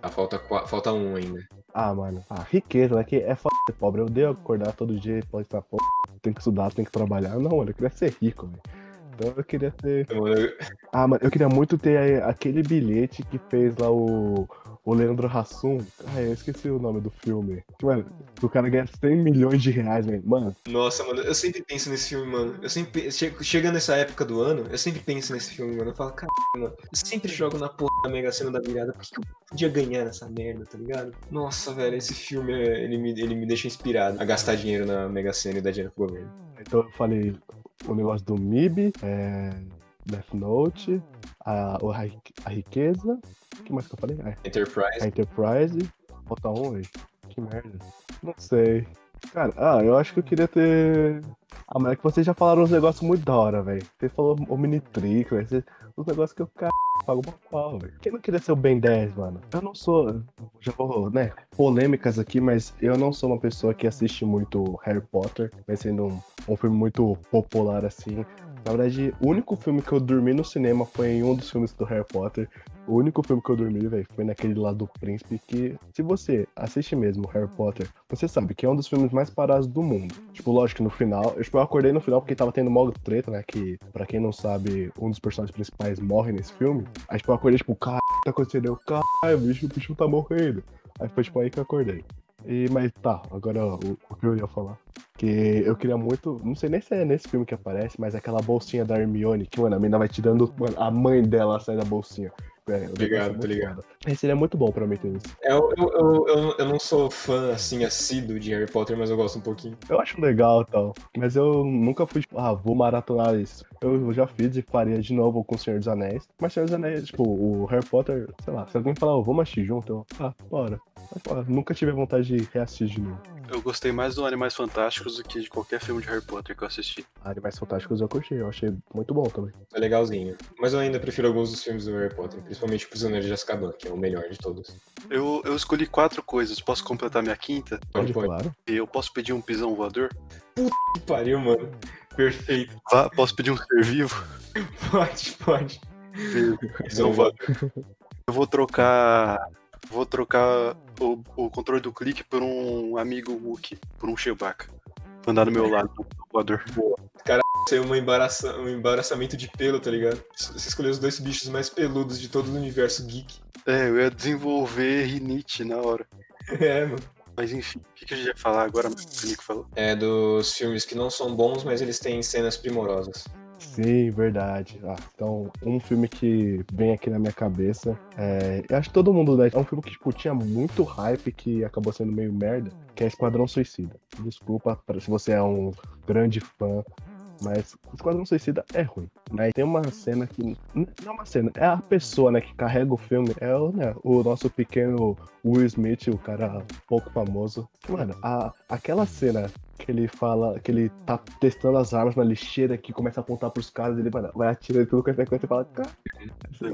Ah, falta, falta um ainda. Ah, mano. Ah, riqueza, né? Que é foda ser pobre. Eu odeio acordar todo dia e pode estar pobre. Tem que estudar, tem que trabalhar. Não, mano, eu queria ser rico, velho. Então eu queria ter. Eu- Ah, mano, eu queria muito ter aí aquele bilhete que fez lá o. O Leandro Hassum. Ah, eu esqueci o nome do filme. Mano, o cara ganha 100 milhões de reais, velho. Mano, Nossa, mano, eu sempre penso nesse filme, mano. Eu sempre. che- Chega nessa época do ano, eu sempre penso nesse filme, mano. Eu falo, caralho, mano, eu sempre jogo na porra da Mega Sena da virada. Por que, que eu podia ganhar nessa merda, tá ligado? Nossa, velho, esse filme, ele me, ele me deixa inspirado a gastar dinheiro na Mega Sena e dar dinheiro pro governo. então eu falei o negócio do MIB, é, Death Note, a, o- a, ri- a riqueza. O que mais que eu falei? Ah, Enterprise. A Enterprise. Falta um, velho. Que merda. Não sei. Cara, ah, eu acho que eu queria ter. Ah, mas é que vocês já falaram uns negócios muito da hora, velho. Você falou Omnitrix, velho. Você- Os negócios que eu cara, pago uma pau, velho. Quem não queria ser o Ben 10, mano? Eu não sou. Já vou, né? Polêmicas aqui, mas eu não sou uma pessoa que assiste muito Harry Potter, mas sendo um, um filme muito popular assim. Na verdade, o único filme que eu dormi no cinema foi em um dos filmes do Harry Potter. O único filme que eu dormi, velho, foi naquele lá do Príncipe, que se você assiste mesmo Harry Potter, você sabe que é um dos filmes mais parados do mundo. Tipo, lógico que no final, eu, tipo, eu acordei no final porque tava tendo modo treta, né, que pra quem não sabe, um dos personagens principais morre nesse filme. Aí, tipo, eu acordei, tipo, caralho, tá acontecendo? Eu, o bicho, o bicho tá morrendo. Aí foi, tipo, aí que eu acordei. E, mas tá, agora o, o que eu ia falar. Que eu queria muito. Não sei nem se é nesse filme que aparece, mas aquela bolsinha da Hermione, que, mano, a menina vai tirando. Mano, a mãe dela sai da bolsinha. É, eu Obrigado, gosto tô ligado. Esse seria muito bom pra mim ter isso. É, Eu, eu, eu, eu, eu não sou fã, assim, assíduo de Harry Potter, mas eu gosto um pouquinho. Eu acho legal e tal. Mas eu nunca fui, tipo, ah, vou maratonar isso. Eu já fiz e faria de novo com o Senhor dos Anéis. Mas Senhor dos Anéis, tipo, o Harry Potter, sei lá, se alguém falar, oh, vamos assistir junto, eu, ah, bora. Mas, nunca tive vontade de reassistir de novo. Eu gostei mais do Animais Fantásticos do que de qualquer filme de Harry Potter que eu assisti. Animais Fantásticos eu curti, eu achei muito bom também. É legalzinho. Mas eu ainda prefiro alguns dos filmes do Harry Potter, principalmente o Prisioneiro de Azkaban, que é o melhor de todos. Eu, eu escolhi quatro coisas. Posso completar minha quinta? Pode, pode. claro. E eu posso pedir um pisão voador? Que pariu, mano. Perfeito. Vá, posso pedir um ser vivo? *laughs* Pode, pode. Pisão voador. Eu vou trocar. Vou trocar o, o controle do clique por um amigo Wookie, por um Chewbacca. Andar do meu lado, voador. Ser uma embaraça... um embaraçamento de pelo, tá ligado? Você escolheu os dois bichos mais peludos de todo o universo geek. É, eu ia desenvolver rinite na hora. *laughs* É, mano. Mas enfim, o que, que a gente ia falar agora? O Nico falou. É dos filmes que não são bons, mas eles têm cenas primorosas. Sim, verdade. Ah, então, um filme que vem aqui na minha cabeça, é, eu acho que todo mundo, né, é um filme que, tipo, tinha muito hype que acabou sendo meio merda, que é Esquadrão Suicida. Desculpa se você é um grande fã, mas Esquadrão Suicida é ruim. Mas tem uma cena que, não é uma cena, é a pessoa, né, que carrega o filme, é o, né, o nosso pequeno Will Smith, o cara pouco famoso. Mano, a, aquela cena que ele fala que ele tá testando as armas na lixeira que começa a apontar pros caras, ele vai, vai atirando tudo com a frequência e fala, cara, É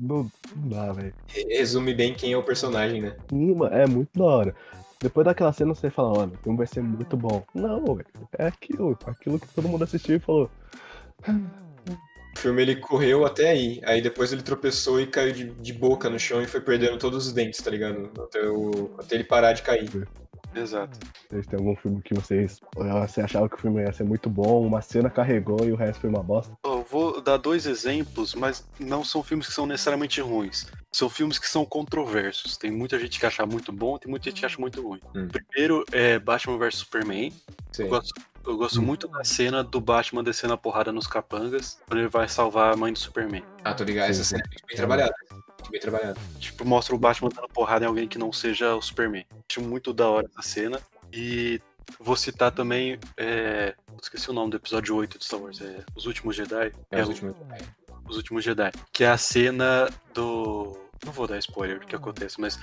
não, não dá, velho. Resume bem quem é o personagem, né? Sim, mano, É muito da hora. Depois daquela cena você fala, mano, o filme vai ser muito bom. Não, velho. É aquilo, aquilo que todo mundo assistiu e falou. O filme ele correu até aí, aí depois ele tropeçou e caiu de, de boca no chão e foi perdendo todos os dentes, tá ligado? Até, o, até ele parar de cair. Exato. Vocês têm algum filme que vocês. Você achava que o filme ia ser muito bom, uma cena carregou e o resto foi uma bosta? Eu vou dar dois exemplos, mas não são filmes que são necessariamente ruins. São filmes que são controversos. Tem muita gente que acha muito bom, tem muita gente que acha muito ruim. Hum. Primeiro é Batman vs Superman. Sim. Eu gosto, eu gosto Hum. muito da cena do Batman descendo a porrada nos capangas, quando ele vai salvar a mãe do Superman. Ah, tô ligado, essa cena é bem trabalhada. Muito bem trabalhada. Tipo, mostra o Batman dando porrada em alguém que não seja o Superman. Acho muito da hora essa cena. E vou citar também. É... Esqueci o nome do episódio 8 de Star Wars. É Os Últimos Jedi. É, os o- últimos. Os Últimos Jedi. Que é a cena do. Não vou dar spoiler do que acontece, mas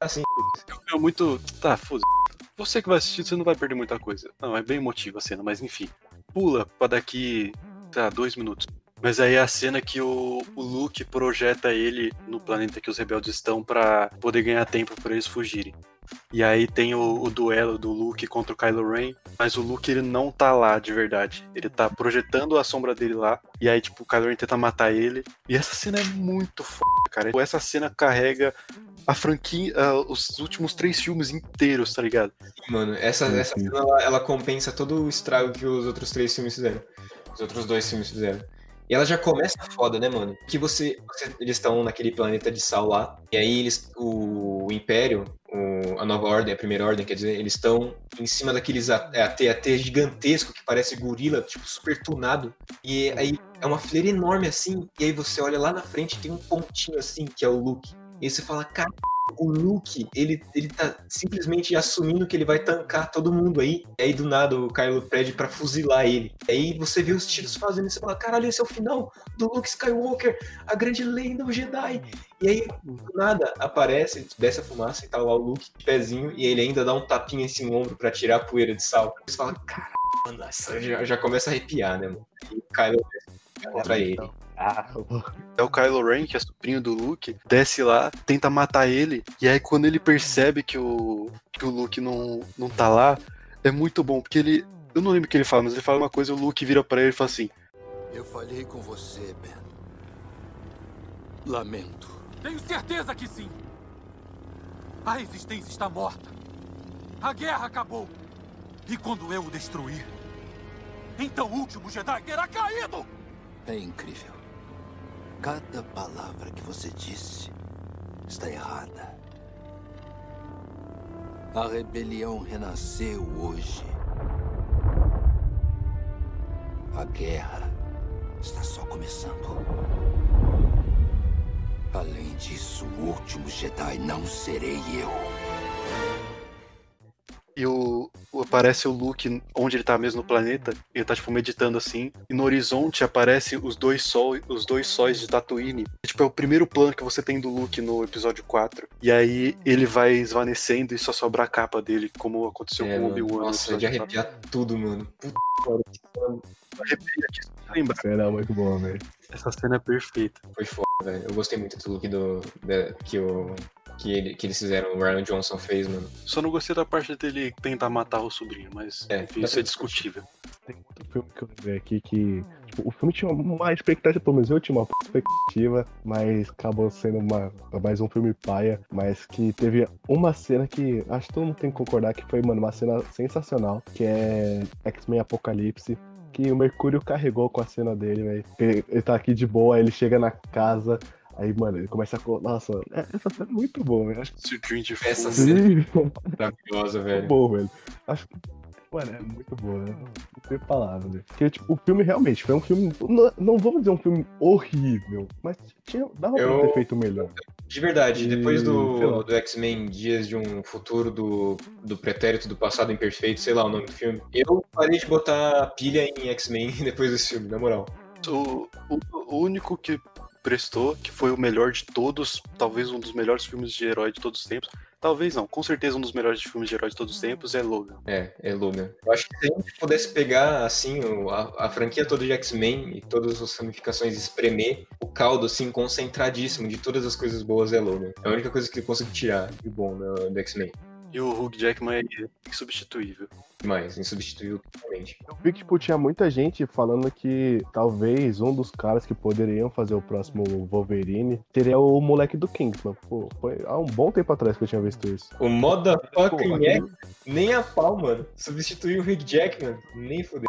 Assim, é muito. Tá, foda Você que vai assistir, você não vai perder muita coisa. Não, é bem emotiva a cena, mas enfim. Pula pra daqui. Tá, dois minutos. Mas aí é a cena que o, o Luke projeta ele no planeta que os rebeldes estão pra poder ganhar tempo pra eles fugirem. E aí tem o, o duelo do Luke contra o Kylo Ren, mas o Luke ele não tá lá de verdade. Ele tá projetando a sombra dele lá, e aí tipo o Kylo Ren tenta matar ele. E essa cena é muito foda, cara. Essa cena carrega a franquia, ah, os últimos três filmes inteiros, tá ligado? mano, essa, essa cena ela, ela compensa todo o estrago que os outros três filmes fizeram. Os outros dois filmes fizeram. E ela já começa foda, né, mano? Que você, você- eles estão naquele planeta de sal lá, e aí eles, o, o Império, o- a Nova Ordem, a Primeira Ordem, quer dizer, eles estão em cima daqueles A- é, AT-AT gigantesco que parece gorila, tipo, super tunado. E aí é uma fileira enorme assim, e aí você olha lá na frente tem um pontinho assim, que é o Luke. E aí você fala, cara, o Luke, ele, ele tá simplesmente assumindo que ele vai tancar todo mundo aí. E aí do nada o Kylo pede pra fuzilar ele. E aí você vê os tiros fazendo e você fala, caralho, esse é o final do Luke Skywalker, a grande lenda, o Jedi. E aí, do nada, aparece, desce a fumaça e tá lá o Luke de pezinho, e ele ainda dá um tapinha em cima no ombro pra tirar a poeira de sal. Você fala, caralho, já, já começa a arrepiar, né, mano? E o Kylo desce contra ele. Ah, É o Kylo Ren, que é sobrinho do Luke, desce lá, tenta matar ele, e aí quando ele percebe que o, que o Luke não, não tá lá, é muito bom, porque ele. Eu não lembro o que ele fala, mas ele fala uma coisa, o Luke vira pra ele e fala assim: Eu falhei com você, Ben. Lamento. Tenho certeza que sim. A resistência está morta. A guerra acabou. E quando eu o destruir, então o último Jedi terá caído! É incrível. Cada palavra que você disse está errada. A rebelião renasceu hoje. A guerra está só começando. Além disso, o último Jedi não serei eu. E o, o- aparece o Luke onde ele tá mesmo no planeta, ele tá tipo meditando assim, e no horizonte aparece os dois sol, os dois sóis de Tatooine. Tipo, é o primeiro plano que você tem do Luke no episódio 4. E aí ele vai esvanecendo e só sobra a capa dele, como aconteceu É, com o. Obi-Wan no Nossa, de episódio 4. arrepiar tudo, mano. Puta Arrepia aqui, se você lembrar. cena é muito boa, velho. Essa cena é perfeita. Foi foda, velho. Eu gostei muito do look do, da- que, o, que, ele- que eles fizeram, o Ryan Johnson fez, mano. Só não gostei da parte dele tentar matar o sobrinho, mas É, enfim, isso é discutível. Tem outro filme que eu lembrei aqui que. Tipo, o filme tinha uma expectativa, pelo menos eu tinha uma expectativa, mas acabou sendo uma, mais um filme paia, mas que teve uma cena que acho que todo mundo tem que concordar que foi, mano, uma cena sensacional, que é X-Men Apocalipse. Que o Mercúrio carregou com a cena dele, velho. Ele, ele tá aqui de boa, ele chega na casa, aí, mano, ele começa a. Nossa, é- essa cena é muito boa, velho. Acho Esse Dream de Essa cena- Maravilhosa, muito velho. bom, velho. Acho que. Mano, é muito boa. Não tem palavras, velho. Porque, tipo, o filme realmente foi um filme. Não, não vamos dizer um filme horrível, mas tinha, dava Eu- pra ter feito melhor. De verdade, E, depois do, do X-Men Dias de um Futuro do, do Pretérito do Passado Imperfeito, sei lá o nome do filme, eu parei de botar pilha em X-Men *laughs* depois desse filme, na moral. O, o, o único que prestou, que foi o melhor de todos, talvez um dos melhores filmes de herói de todos os tempos. Talvez não, com certeza um dos melhores filmes de herói de todos os tempos é Logan. É, é Logan. Eu acho que se a gente pudesse pegar, assim, a, a franquia toda de X-Men e todas as ramificações, espremer o caldo, assim, concentradíssimo de todas as coisas boas é Logan. É a única coisa que eu consigo tirar de bom do, do X-Men. E o Hugh Jackman é insubstituível. Mas, insubstituível totalmente. Eu vi que, tipo, tinha muita gente falando que talvez um dos caras que poderiam fazer o próximo Wolverine seria o moleque do Kingsman. Pô, foi há um bom tempo atrás que eu tinha visto isso. O motherfucking Pô, aquele- nem a pau, mano. Substituir o Hugh Jackman, nem fodeu.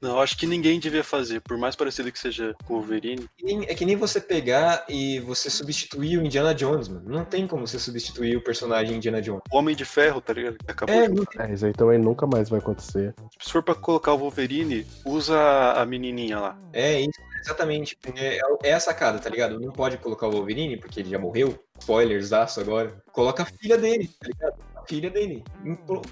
Não, eu acho que ninguém devia fazer, por mais parecido que seja com o Wolverine. Que nem- É que nem você pegar e você substituir o Indiana Jones, mano. Não tem como você substituir o personagem Indiana Jones. O Homem de Ferro, tá ligado? Que Acabou É, de... É, isso aí também nunca mais vai acontecer. Se for pra colocar o Wolverine, usa a menininha lá. É isso, exatamente. É, é a sacada, tá ligado? Não pode colocar o Wolverine, porque ele já morreu. Spoilers, aço agora. Coloca a filha dele, tá ligado? A filha dele.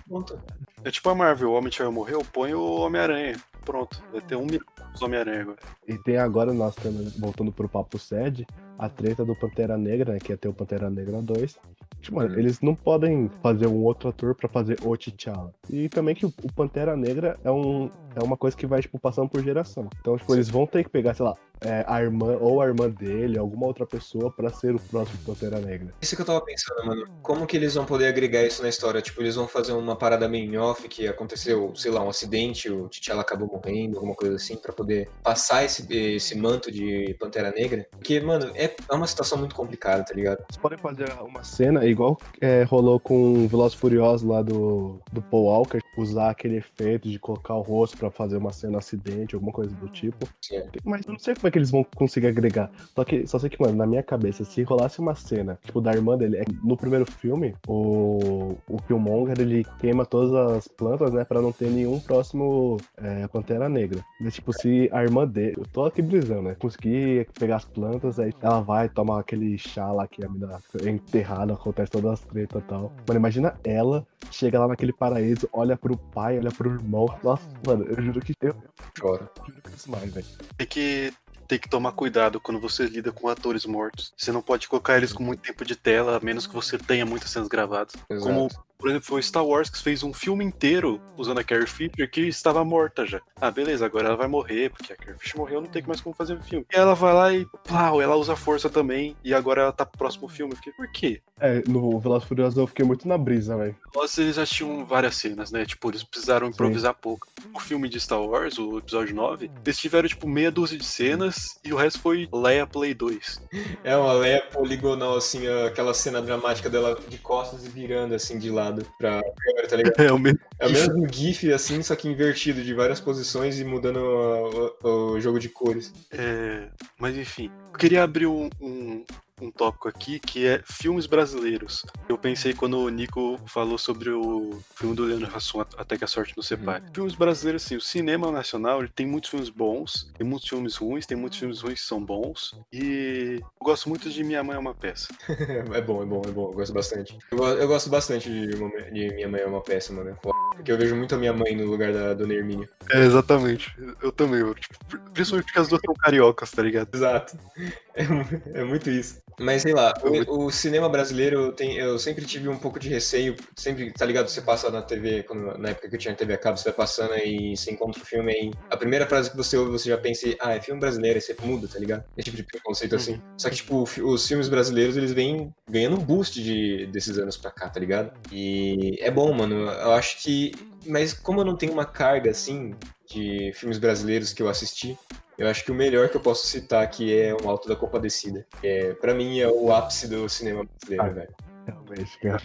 Pronto. É tipo a Marvel, o Homem de Ferro morreu, põe o Homem-Aranha. Pronto, vai ter um milhão de Homem-Aranha agora. E tem agora, nós temos, voltando pro papo sede, a treta do Pantera Negra, né, que ia ter o Pantera Negra 2. Tipo, mano, Uhum. eles não podem fazer um outro ator pra fazer o T'Challa. E também que o, Pantera Negra é, um, é uma coisa que vai, tipo, passando por geração. Então, tipo, eles vão ter que pegar, sei lá, é, a irmã ou a irmã dele, alguma outra pessoa pra ser o próximo Pantera Negra. Isso que eu tava pensando, mano. Como que eles vão poder agregar isso na história? Tipo, eles vão fazer uma parada meio off que aconteceu, sei lá, um acidente, o T'Challa acabou morrendo, alguma coisa assim, pra poder passar esse, esse manto de Pantera Negra. Porque, mano, é, é uma situação muito complicada, tá ligado? Eles podem fazer uma cena igual é, rolou com Velozes e Furiosos lá do, do Paul Walker, usar aquele efeito de colocar o rosto pra fazer uma cena acidente, alguma coisa do tipo. Sim. Mas eu não sei como é que eles vão conseguir agregar. Só que só sei que, mano, na minha cabeça, se rolasse uma cena, tipo, da irmã dele, é que no primeiro filme, o, o Killmonger, ele queima todas as plantas, né, pra não ter nenhum próximo é, Pantera Negra. Mas, tipo, se a irmã dele, eu tô aqui brisando, né, conseguir pegar as plantas, aí ela vai tomar aquele chá lá que a mina é enterrada, acontece todas as tretas e tal. Mano, imagina ela, chega lá naquele paraíso, olha pro pai, olha pro irmão. Nossa, mano, eu juro que eu, Chora. eu juro que isso mais, velho. Tem que, tem que tomar cuidado quando você lida com atores mortos. Você não pode colocar eles com muito tempo de tela, a menos que você tenha muitas cenas gravadas. Exato. Como, por exemplo, foi Star Wars que fez um filme inteiro usando a Carrie Fisher que estava morta já. Ah, beleza, agora ela vai morrer, porque a Carrie Fisher morreu, não tem mais como fazer o filme. E ela vai lá e, plau, ela usa força também, e agora ela tá pro próximo filme. Eu fiquei, por quê? É, no Velozes e Furiosos eu fiquei muito na brisa, velho. Nossa, eles já tinham várias cenas, né? Tipo, eles precisaram improvisar pouco. O filme de Star Wars, o episódio 9, eles tiveram, tipo, meia dúzia de cenas e o resto foi Leia Play 2. É uma Leia poligonal, assim, aquela cena dramática dela de costas e virando, assim, de lado pra câmera, tá ligado? *laughs* É o mesmo. É o mesmo GIF, assim, só que invertido, de várias posições e mudando o, o- o jogo de cores. É, mas enfim, eu queria abrir um, um, um tópico aqui que é filmes brasileiros. Eu pensei quando o Nico falou sobre o filme do Leandro Hassum, Até que a Sorte nos Separe. Filmes brasileiros, assim, o cinema nacional ele tem muitos filmes bons, tem muitos filmes ruins, tem muitos filmes ruins que são bons. E eu gosto muito de Minha Mãe é uma Peça. *laughs* É bom, é bom, é bom, eu gosto bastante. Eu, eu gosto bastante de, de Minha Mãe é uma peça, mano, é. Porque eu vejo muito a minha mãe no lugar da Dona Hermínia. É, exatamente. Eu também, eu, tipo, principalmente porque as duas são cariocas, tá ligado? Exato. *laughs* É, é muito isso. Mas sei lá, o, o cinema brasileiro tem, eu sempre tive um pouco de receio. Sempre, tá ligado? Você passa na TV, quando, na época que eu tinha TV a cabo, você vai passando e você encontra o filme aí. A primeira frase que você ouve, você já pensa, ah, é filme brasileiro, aí você muda, tá ligado? Esse tipo de preconceito assim. Só que, tipo, os filmes brasileiros, eles vêm ganhando um boost de, desses anos pra cá, tá ligado? E é bom, mano. Eu acho que. Mas como eu não tenho uma carga assim de filmes brasileiros que eu assisti, eu acho que o melhor que eu posso citar aqui é O Alto da Compadecida. É, pra mim é o ápice do cinema brasileiro, Ah. velho. Realmente, cara.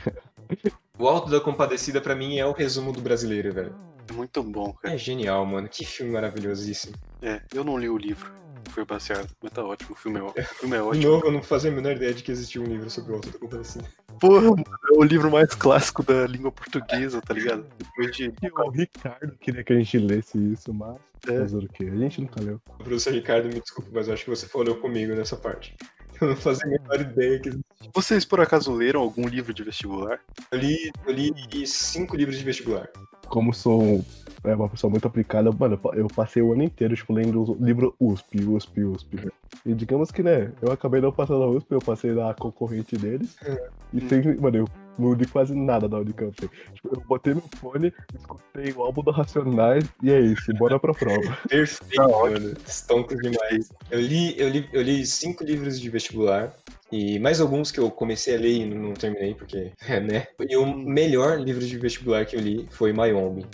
O Alto da Compadecida pra mim é o resumo do brasileiro, velho. É muito bom, cara. É genial, mano. Que filme maravilhosíssimo. É, eu não li o livro. Foi baseado, mas tá ótimo. O filme é, o filme é *laughs* De ótimo. novo, eu não fazia a menor ideia de que existia um livro sobre o Alto da Compadecida. Porra, mano, é o livro mais clássico da língua portuguesa, tá ligado? Depois de. O Ricardo queria que a gente lesse isso, mas É. fazer o quê? A gente nunca leu. Professor Ricardo, me desculpe, mas eu acho que você falou comigo nessa parte. *laughs* Não fazia a menor ideia que Vocês por acaso leram algum livro de vestibular? Eu li, eu li cinco livros de vestibular. Como sou é uma pessoa muito aplicada. Mano, eu passei o ano inteiro, tipo, lendo o livro USP, USP, USP. E digamos que, né, eu acabei não passando na USP, eu passei na concorrente deles. E sem, mano, eu não li quase nada da Unicamp. Tipo, eu botei no fone, escutei o álbum do Racionais e é isso, bora pra prova. *laughs* Perfeito, tá mano. Estonco demais. Eu li, eu, li, eu li cinco livros de vestibular. E mais alguns que eu comecei a ler e não terminei, porque, é, *laughs* né? E o melhor livro de vestibular que eu li foi Mayombe.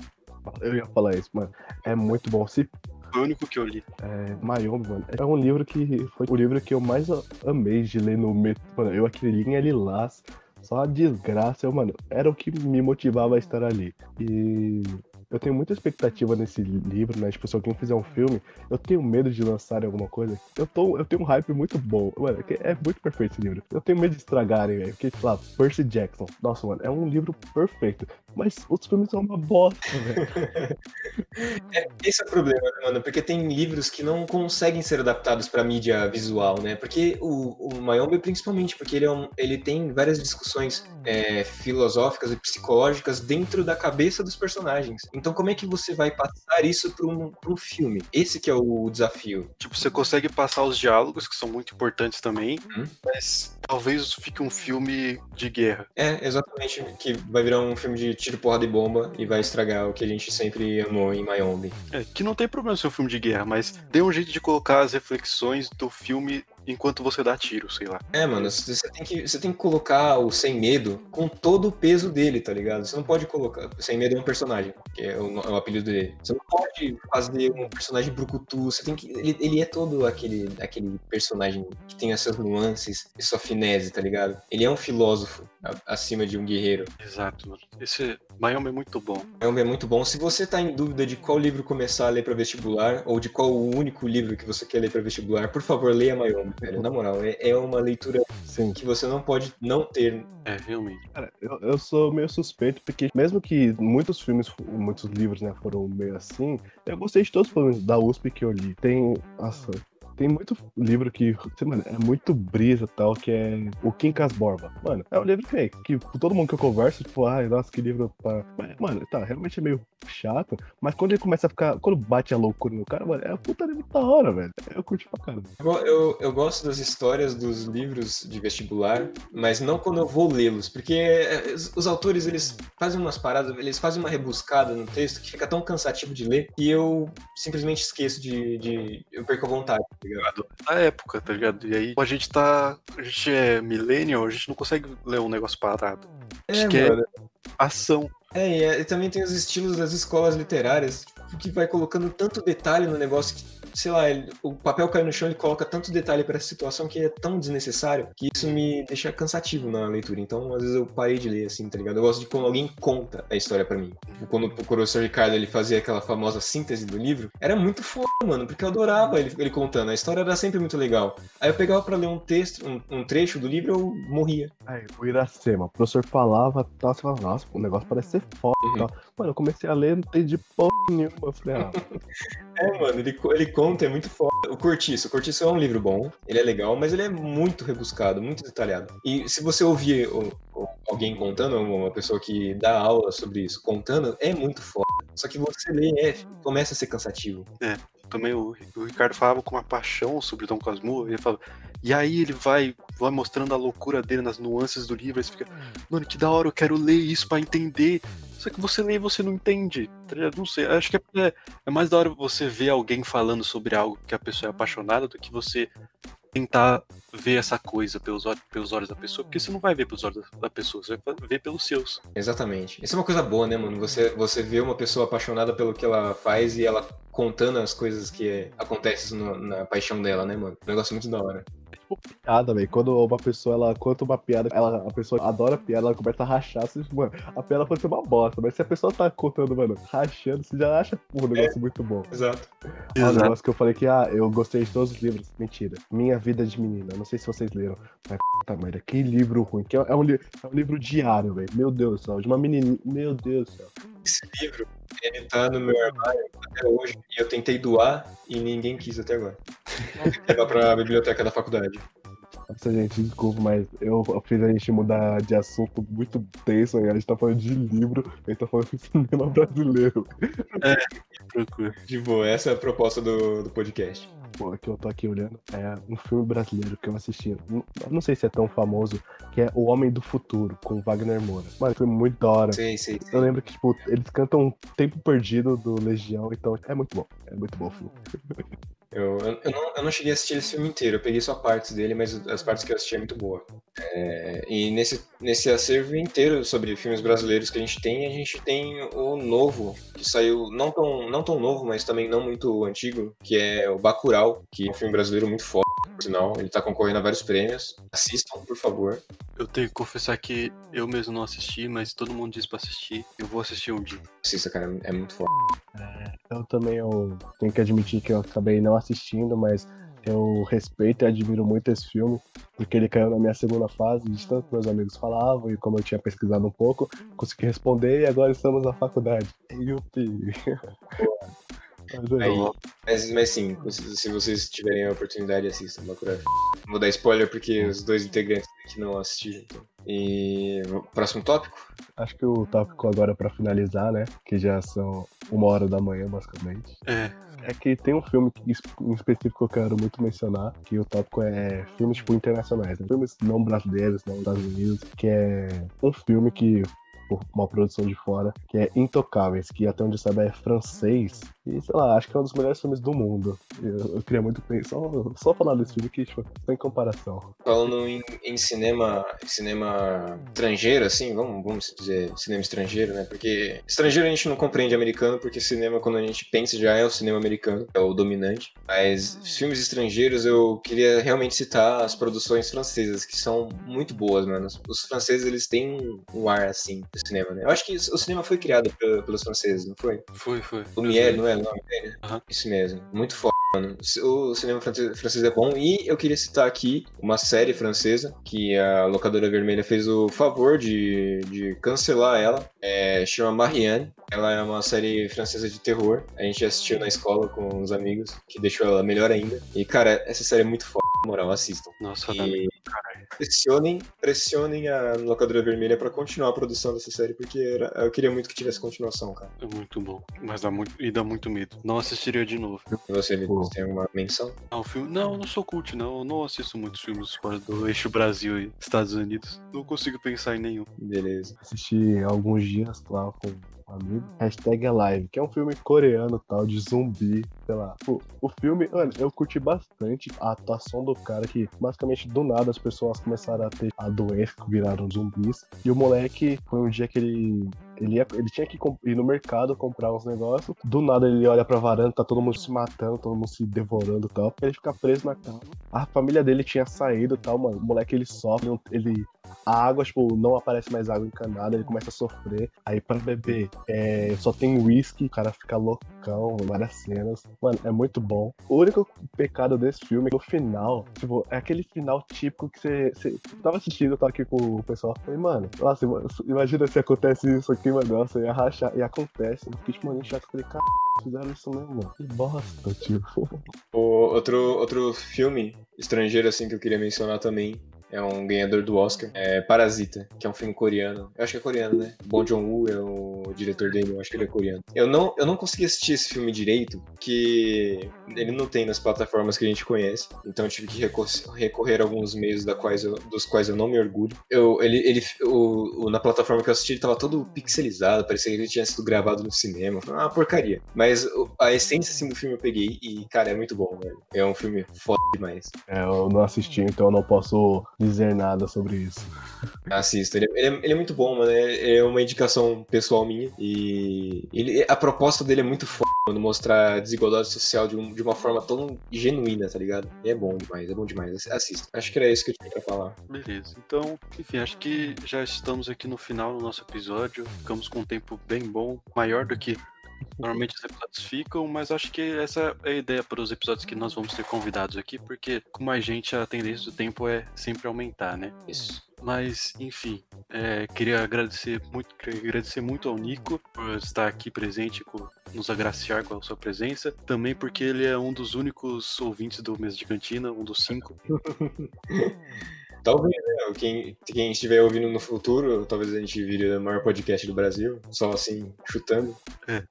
Eu ia falar isso, mano. É muito bom. Se o único que eu li. É, Mayombe, mano, é um livro que foi o livro que eu mais amei de ler no metrô. Mano, eu aquele linha lilás, só a desgraça, mano, era o que me motivava a estar ali. E eu tenho muita expectativa nesse livro, né? Tipo, se alguém fizer um filme, eu tenho medo de lançarem alguma coisa. Eu, tô, eu tenho um hype muito bom. Mano, é muito perfeito esse livro. Eu tenho medo de estragarem, velho. Porque, sei lá, Percy Jackson. Nossa, mano, é um livro perfeito. Mas os filmes são uma bosta, velho. *laughs* é, esse é o problema, né, mano? Porque tem livros que não conseguem ser adaptados pra mídia visual, né? Porque o, o Mayombe, principalmente, porque ele, é um, ele tem várias discussões é, filosóficas e psicológicas dentro da cabeça dos personagens. Então, como é que você vai passar isso para um, um filme? Esse que é o desafio. Tipo, você consegue passar os diálogos, que são muito importantes também, hum? mas talvez fique um filme de guerra. É, exatamente. Que vai virar um filme de tiro, porrada e bomba e vai estragar o que a gente sempre amou em Mayombe. É, que não tem problema ser um filme de guerra, mas dê um jeito de colocar as reflexões do filme enquanto você dá tiro, sei lá. É, mano, você tem que, você tem que colocar o Sem Medo com todo o peso dele, tá ligado? Você não pode colocar. Sem Medo é um personagem, que é o, é o apelido dele. Você não pode fazer um personagem brucutu, você tem que. Ele, ele é todo aquele, aquele personagem que tem as suas nuances e sua finese, tá ligado? Ele é um filósofo acima de um guerreiro. Exato, mano. Esse Mayome é muito bom. Mayome é muito bom. Se você tá em dúvida de qual livro começar a ler para vestibular, ou de qual o único livro que você quer ler para vestibular, por favor, leia Mayome, velho. Na moral, é, é uma leitura Sim. que você não pode não ter. É, realmente. Cara, eu, eu sou meio suspeito, porque mesmo que muitos filmes, muitos livros, né, foram meio assim, eu gostei de todos os filmes da USP que eu li. Tem. Nossa, tem muito livro que, mano, é muito brisa tal, que é o Quincas Borba. Mano, é um livro que, que todo mundo que eu converso, tipo, ai, nossa, que livro. Mano, tá, realmente é meio chato, mas quando ele começa a ficar. Quando bate a loucura no cara, mano, é a puta livro da hora, velho. Eu curti pra caramba. Eu, eu, eu gosto das histórias dos livros de vestibular, mas não quando eu vou lê-los, porque é, os autores, eles fazem umas paradas, eles fazem uma rebuscada no texto que fica tão cansativo de ler e eu simplesmente esqueço de. de eu perco a vontade ligado? Na época, tá ligado? E aí a gente tá. A gente é millennial, a gente não consegue ler um negócio parado. A gente é, mano. ação. É, e, também tem os estilos das escolas literárias, que vai colocando tanto detalhe no negócio que sei lá, ele, o papel cai no chão, ele coloca tanto detalhe para essa situação que é tão desnecessário que isso me deixa cansativo na leitura. Então, às vezes eu parei de ler, assim, tá ligado? Eu gosto de quando alguém conta a história para mim. Quando o professor Ricardo ele fazia aquela famosa síntese do livro, era muito foda, mano, porque eu adorava ele, ele contando. A história era sempre muito legal. Aí eu pegava para ler um texto, um, um, trecho do livro, eu morria. Aí, o Iracema, o professor falava, tal, você falava, nossa, o negócio parece ser foda. Uhum. Mano, eu comecei a ler, não entendi porra nenhuma. Eu falei, ah. *laughs* é, mano, ele, ele conta é muito foda. O Cortiço. O Cortiço é um livro bom, ele é legal, mas ele é muito rebuscado, muito detalhado. E se você ouvir o, o, alguém contando, uma pessoa que dá aula sobre isso, contando, é muito foda. Só que você lê, é, começa a ser cansativo. É, também o, o Ricardo falava com uma paixão sobre Dom Casmurro, ele falava, e aí ele vai, vai mostrando a loucura dele nas nuances do livro, aí você fica, mano, que da hora, eu quero ler isso para entender. Só que você lê e você não entende. Tá não sei, acho que é, é mais da hora você ver alguém falando sobre algo que a pessoa é apaixonada do que você tentar ver essa coisa pelos, pelos olhos da pessoa, porque você não vai ver pelos olhos da pessoa, você vai ver pelos seus. Exatamente. Isso é uma coisa boa, né, mano? Você, você vê uma pessoa apaixonada pelo que ela faz e ela contando as coisas que acontecem na paixão dela, né, mano? Um negócio muito da hora tipo piada, velho. Quando uma pessoa ela conta uma piada, ela, a pessoa adora piada, ela começa a rachar, assim, mano, a piada pode ser uma bosta, mas se a pessoa tá contando, mano, rachando, você já acha um negócio é, muito bom. Exato. Um negócio que eu falei que, ah, eu gostei de todos os livros. Mentira. Minha Vida de Menina. Não sei se vocês leram. Mas, puta merda, que livro ruim. Que é, é, um, é um livro diário, velho. Meu Deus do céu. De uma menininha. Meu Deus do céu. Esse livro, ele tá no meu armário até hoje. E eu tentei doar e ninguém quis até agora. *laughs* Levar pra biblioteca da faculdade. Nossa, gente, desculpa, mas eu fiz a gente mudar de assunto muito tenso? A gente tá falando de livro, a gente tá falando de cinema *laughs* brasileiro. Tranquilo. De boa, essa é a proposta do, do podcast. Pô, que eu tô aqui olhando, é um filme brasileiro que eu assisti. Não, não sei se é tão famoso, que é O Homem do Futuro, com Wagner Moura. Mano, foi muito da hora. Sei, sei, Eu sei. lembro que, tipo, eles cantam Tempo Perdido do Legião, então é muito bom. É muito bom o filme. Eu, eu, eu não, eu não cheguei a assistir esse filme inteiro, eu peguei só partes dele, mas as partes que eu assisti é muito boa. É, e nesse, nesse acervo inteiro sobre filmes brasileiros que a gente tem, a gente tem o novo, que saiu não tão, não tão novo, mas também não muito antigo, que é o Bacurau, que é um filme brasileiro muito foda, por sinal. Ele tá concorrendo a vários prêmios. Assistam, por favor. Eu tenho que confessar que eu mesmo não assisti, mas todo mundo diz pra assistir. Eu vou assistir um dia. Assista, cara, é muito foda. Eu também eu tenho que admitir que eu acabei não assistindo, mas eu respeito e admiro muito esse filme, porque ele caiu na minha segunda fase, de tanto que meus amigos falavam, e como eu tinha pesquisado um pouco, consegui responder e agora estamos na faculdade. Yupi! Mas é Aí, mas, mas sim, se vocês tiverem a oportunidade, assistam Bacurau. Não Vou dar spoiler porque os dois integrantes aqui não assistiram. Então. E próximo tópico? Acho que o tópico agora pra finalizar, né? Que já são uma hora da manhã, basicamente. É, É que tem um filme em específico que eu quero muito mencionar, que o tópico é filmes tipo, internacionais, né? filmes não brasileiros, não dos Estados Unidos, que é um filme que por uma produção de fora, que é Intocáveis, que até onde eu saiba é francês. E sei lá, acho que é um dos melhores filmes do mundo. Eu, eu queria muito só, só falar desse filme que, tipo, sem comparação. Falando em, em cinema, cinema estrangeiro, assim, vamos, vamos dizer cinema estrangeiro, né? Porque estrangeiro a gente não compreende americano, porque cinema, quando a gente pensa, já é o cinema americano, é o dominante. Mas filmes estrangeiros, eu queria realmente citar as produções francesas, que são muito boas, mano. Os franceses, eles têm um ar, assim, do cinema, né? Eu acho que o cinema foi criado pe- pelos franceses, não foi? foi, foi. Lumière, não é o nome dele? Aham. Isso mesmo. Muito foda, mano. O cinema francês francês é bom. E eu queria citar aqui uma série francesa que a Locadora Vermelha fez o favor de, de cancelar ela. É, chama Marianne. Ela é uma série francesa de terror. A gente assistiu na escola com os amigos, que deixou ela melhor ainda. E, cara, essa série é muito foda. Na moral, assistam. Nossa, E pressionem, pressionem a Locadora Vermelha pra continuar a produção dessa série, porque era- eu queria muito que tivesse continuação, cara. é muito bom. Mas dá muito, e dá muito medo. Não assistiria de novo. E você, você tem alguma menção? Ah, o filme. Não, eu não sou cult, não. Eu não assisto muitos filmes fora do eixo Brasil e Estados Unidos. Não consigo pensar em nenhum. Beleza. Assisti alguns dias lá com amigo. Hashtag Alive, que é um filme coreano tal, de zumbi, sei lá. O, o filme, mano, eu curti bastante a atuação do cara, que basicamente do nada as pessoas começaram a ter a doença, que viraram zumbis. E o moleque, foi um dia que ele. Ele, ia- ele tinha que ir no mercado comprar uns negócios. Do nada ele olha pra varanda, tá todo mundo se matando, todo mundo se devorando e tal. Ele fica preso na cama. A família dele tinha saído e tal, mano. O moleque ele sofre, ele a água, tipo, não aparece mais água encanada, ele começa a sofrer. Aí pra beber, é, só tem whisky, o cara fica loucão, várias cenas. Mano, é muito bom. O único pecado desse filme é que o final, tipo, é aquele final típico que você. tava assistindo, eu tava aqui com o pessoal, falei, mano, nossa, imagina se acontece isso aqui, meu Deus, ia rachar, e acontece. Eu fiquei, tipo, eu falei, cara, fizeram isso mesmo, mano. Que bosta, tio. O outro, outro filme estrangeiro, assim, que eu queria mencionar também é um ganhador do Oscar, é Parasita, que é um filme coreano. Eu acho que é coreano, né? Bong Joon-woo é o diretor dele, eu acho que ele é coreano. Eu não, eu não consegui assistir esse filme direito, que ele não tem nas plataformas que a gente conhece, então eu tive que recor- recorrer a alguns meios da quais eu- dos quais eu não me orgulho. Eu, ele, ele, o, o- na plataforma que eu assisti, ele tava todo pixelizado, parecia que ele tinha sido gravado no cinema. Foi uma porcaria. Mas a essência, assim, do filme eu peguei e, cara, é muito bom, velho. É um filme foda demais. É, eu não assisti, então eu não posso dizer nada sobre isso. Assista. Ele, ele é, ele é muito bom, mano. É, é uma indicação pessoal minha. E ele, a proposta dele é muito foda, mano. Mostrar a desigualdade social de, um- de uma forma tão genuína, tá ligado? E é bom demais, é bom demais. Assista. Acho que era isso que eu tinha pra falar. Beleza. Então, enfim, acho que já estamos aqui no final do nosso episódio. Ficamos com um tempo bem bom, maior do que normalmente os episódios ficam, mas acho que essa é a ideia para os episódios que nós vamos ter convidados aqui, porque com mais gente a tendência do tempo é sempre aumentar, né? Isso. Mas, enfim, é, queria agradecer muito, queria agradecer muito ao Nico por estar aqui presente com, nos agraciar com a sua presença. Também porque ele é um dos únicos ouvintes do Mês de Cantina, um dos cinco. *laughs* Talvez, né? Quem, quem estiver ouvindo no futuro, talvez a gente vire o maior podcast do Brasil, só assim, chutando. É,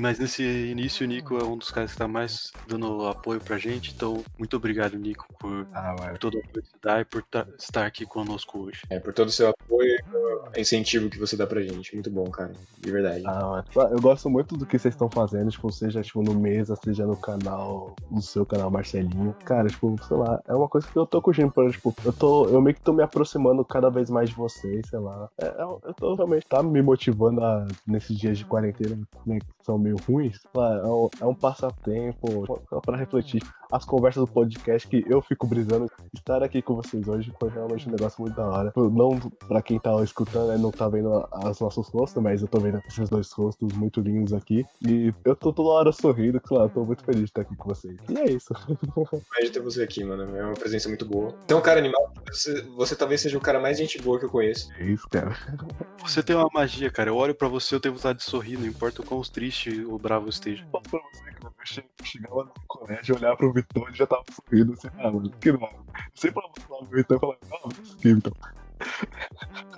mas nesse início o Nico é um dos caras que tá mais dando apoio pra gente, então muito obrigado, Nico, por, Ah, por mano. toda a publicidade e por ta- estar aqui conosco hoje. É, por todo o seu apoio e o incentivo que você dá pra gente. Muito bom, cara. De verdade. Ah. Eu gosto muito do que vocês estão fazendo, tipo, seja tipo, no Mesa, seja no canal, no seu canal Marcelinho. Cara, tipo, sei lá, é uma coisa que eu tô curtindo, por, tipo, eu tô, eu meio que tô me aproximando cada vez mais de vocês, sei lá. É, é- eu tô realmente tá me motivando a, nesses dias de quarentena, né, que são meio ruins. É um, é um passatempo, pra refletir. As conversas do podcast que eu fico brisando, estar aqui com vocês hoje foi realmente um negócio muito da hora. Não pra quem tá escutando, né, não tá vendo os nossos rostos, mas eu tô vendo esses dois rostos muito lindos aqui. E eu tô toda hora sorrindo, claro, tô muito feliz de estar aqui com vocês. E é isso. *laughs* de ter você aqui, mano. É uma presença muito boa. Então, cara animal, você, você talvez seja o cara mais gente boa que eu conheço. É isso, cara. Você tem uma magia, cara. Eu olho pra você, eu tenho vontade de sorrir, não importa o quão triste ou bravo eu esteja. Pra você que eu che- chegava no colégio, olhava pro E já tava sorrindo, assim, ah, mano, que nada. Sempre falava pro Vitor e falava, ah, que Vitor.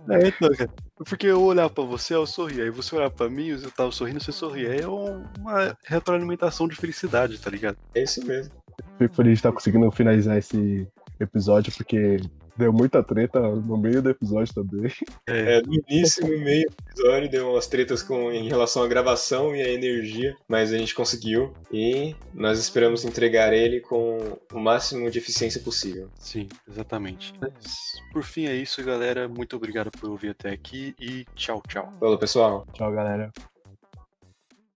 É, então, cara. Porque eu olhar pra você, eu sorri. Aí você olhar pra mim, eu tava sorrindo, você sorri. Aí é um- uma retroalimentação de felicidade, tá ligado? É isso mesmo. Fico feliz de estar conseguindo finalizar esse episódio, porque deu muita treta no meio do episódio também. É, no início, no meio do episódio, deu umas tretas com, em relação à gravação e à energia, mas a gente conseguiu e nós esperamos entregar ele com o máximo de eficiência possível. Sim, exatamente. Mas, por fim é isso, galera. Muito obrigado por ouvir até aqui e tchau, tchau. Falou, pessoal. Tchau, galera.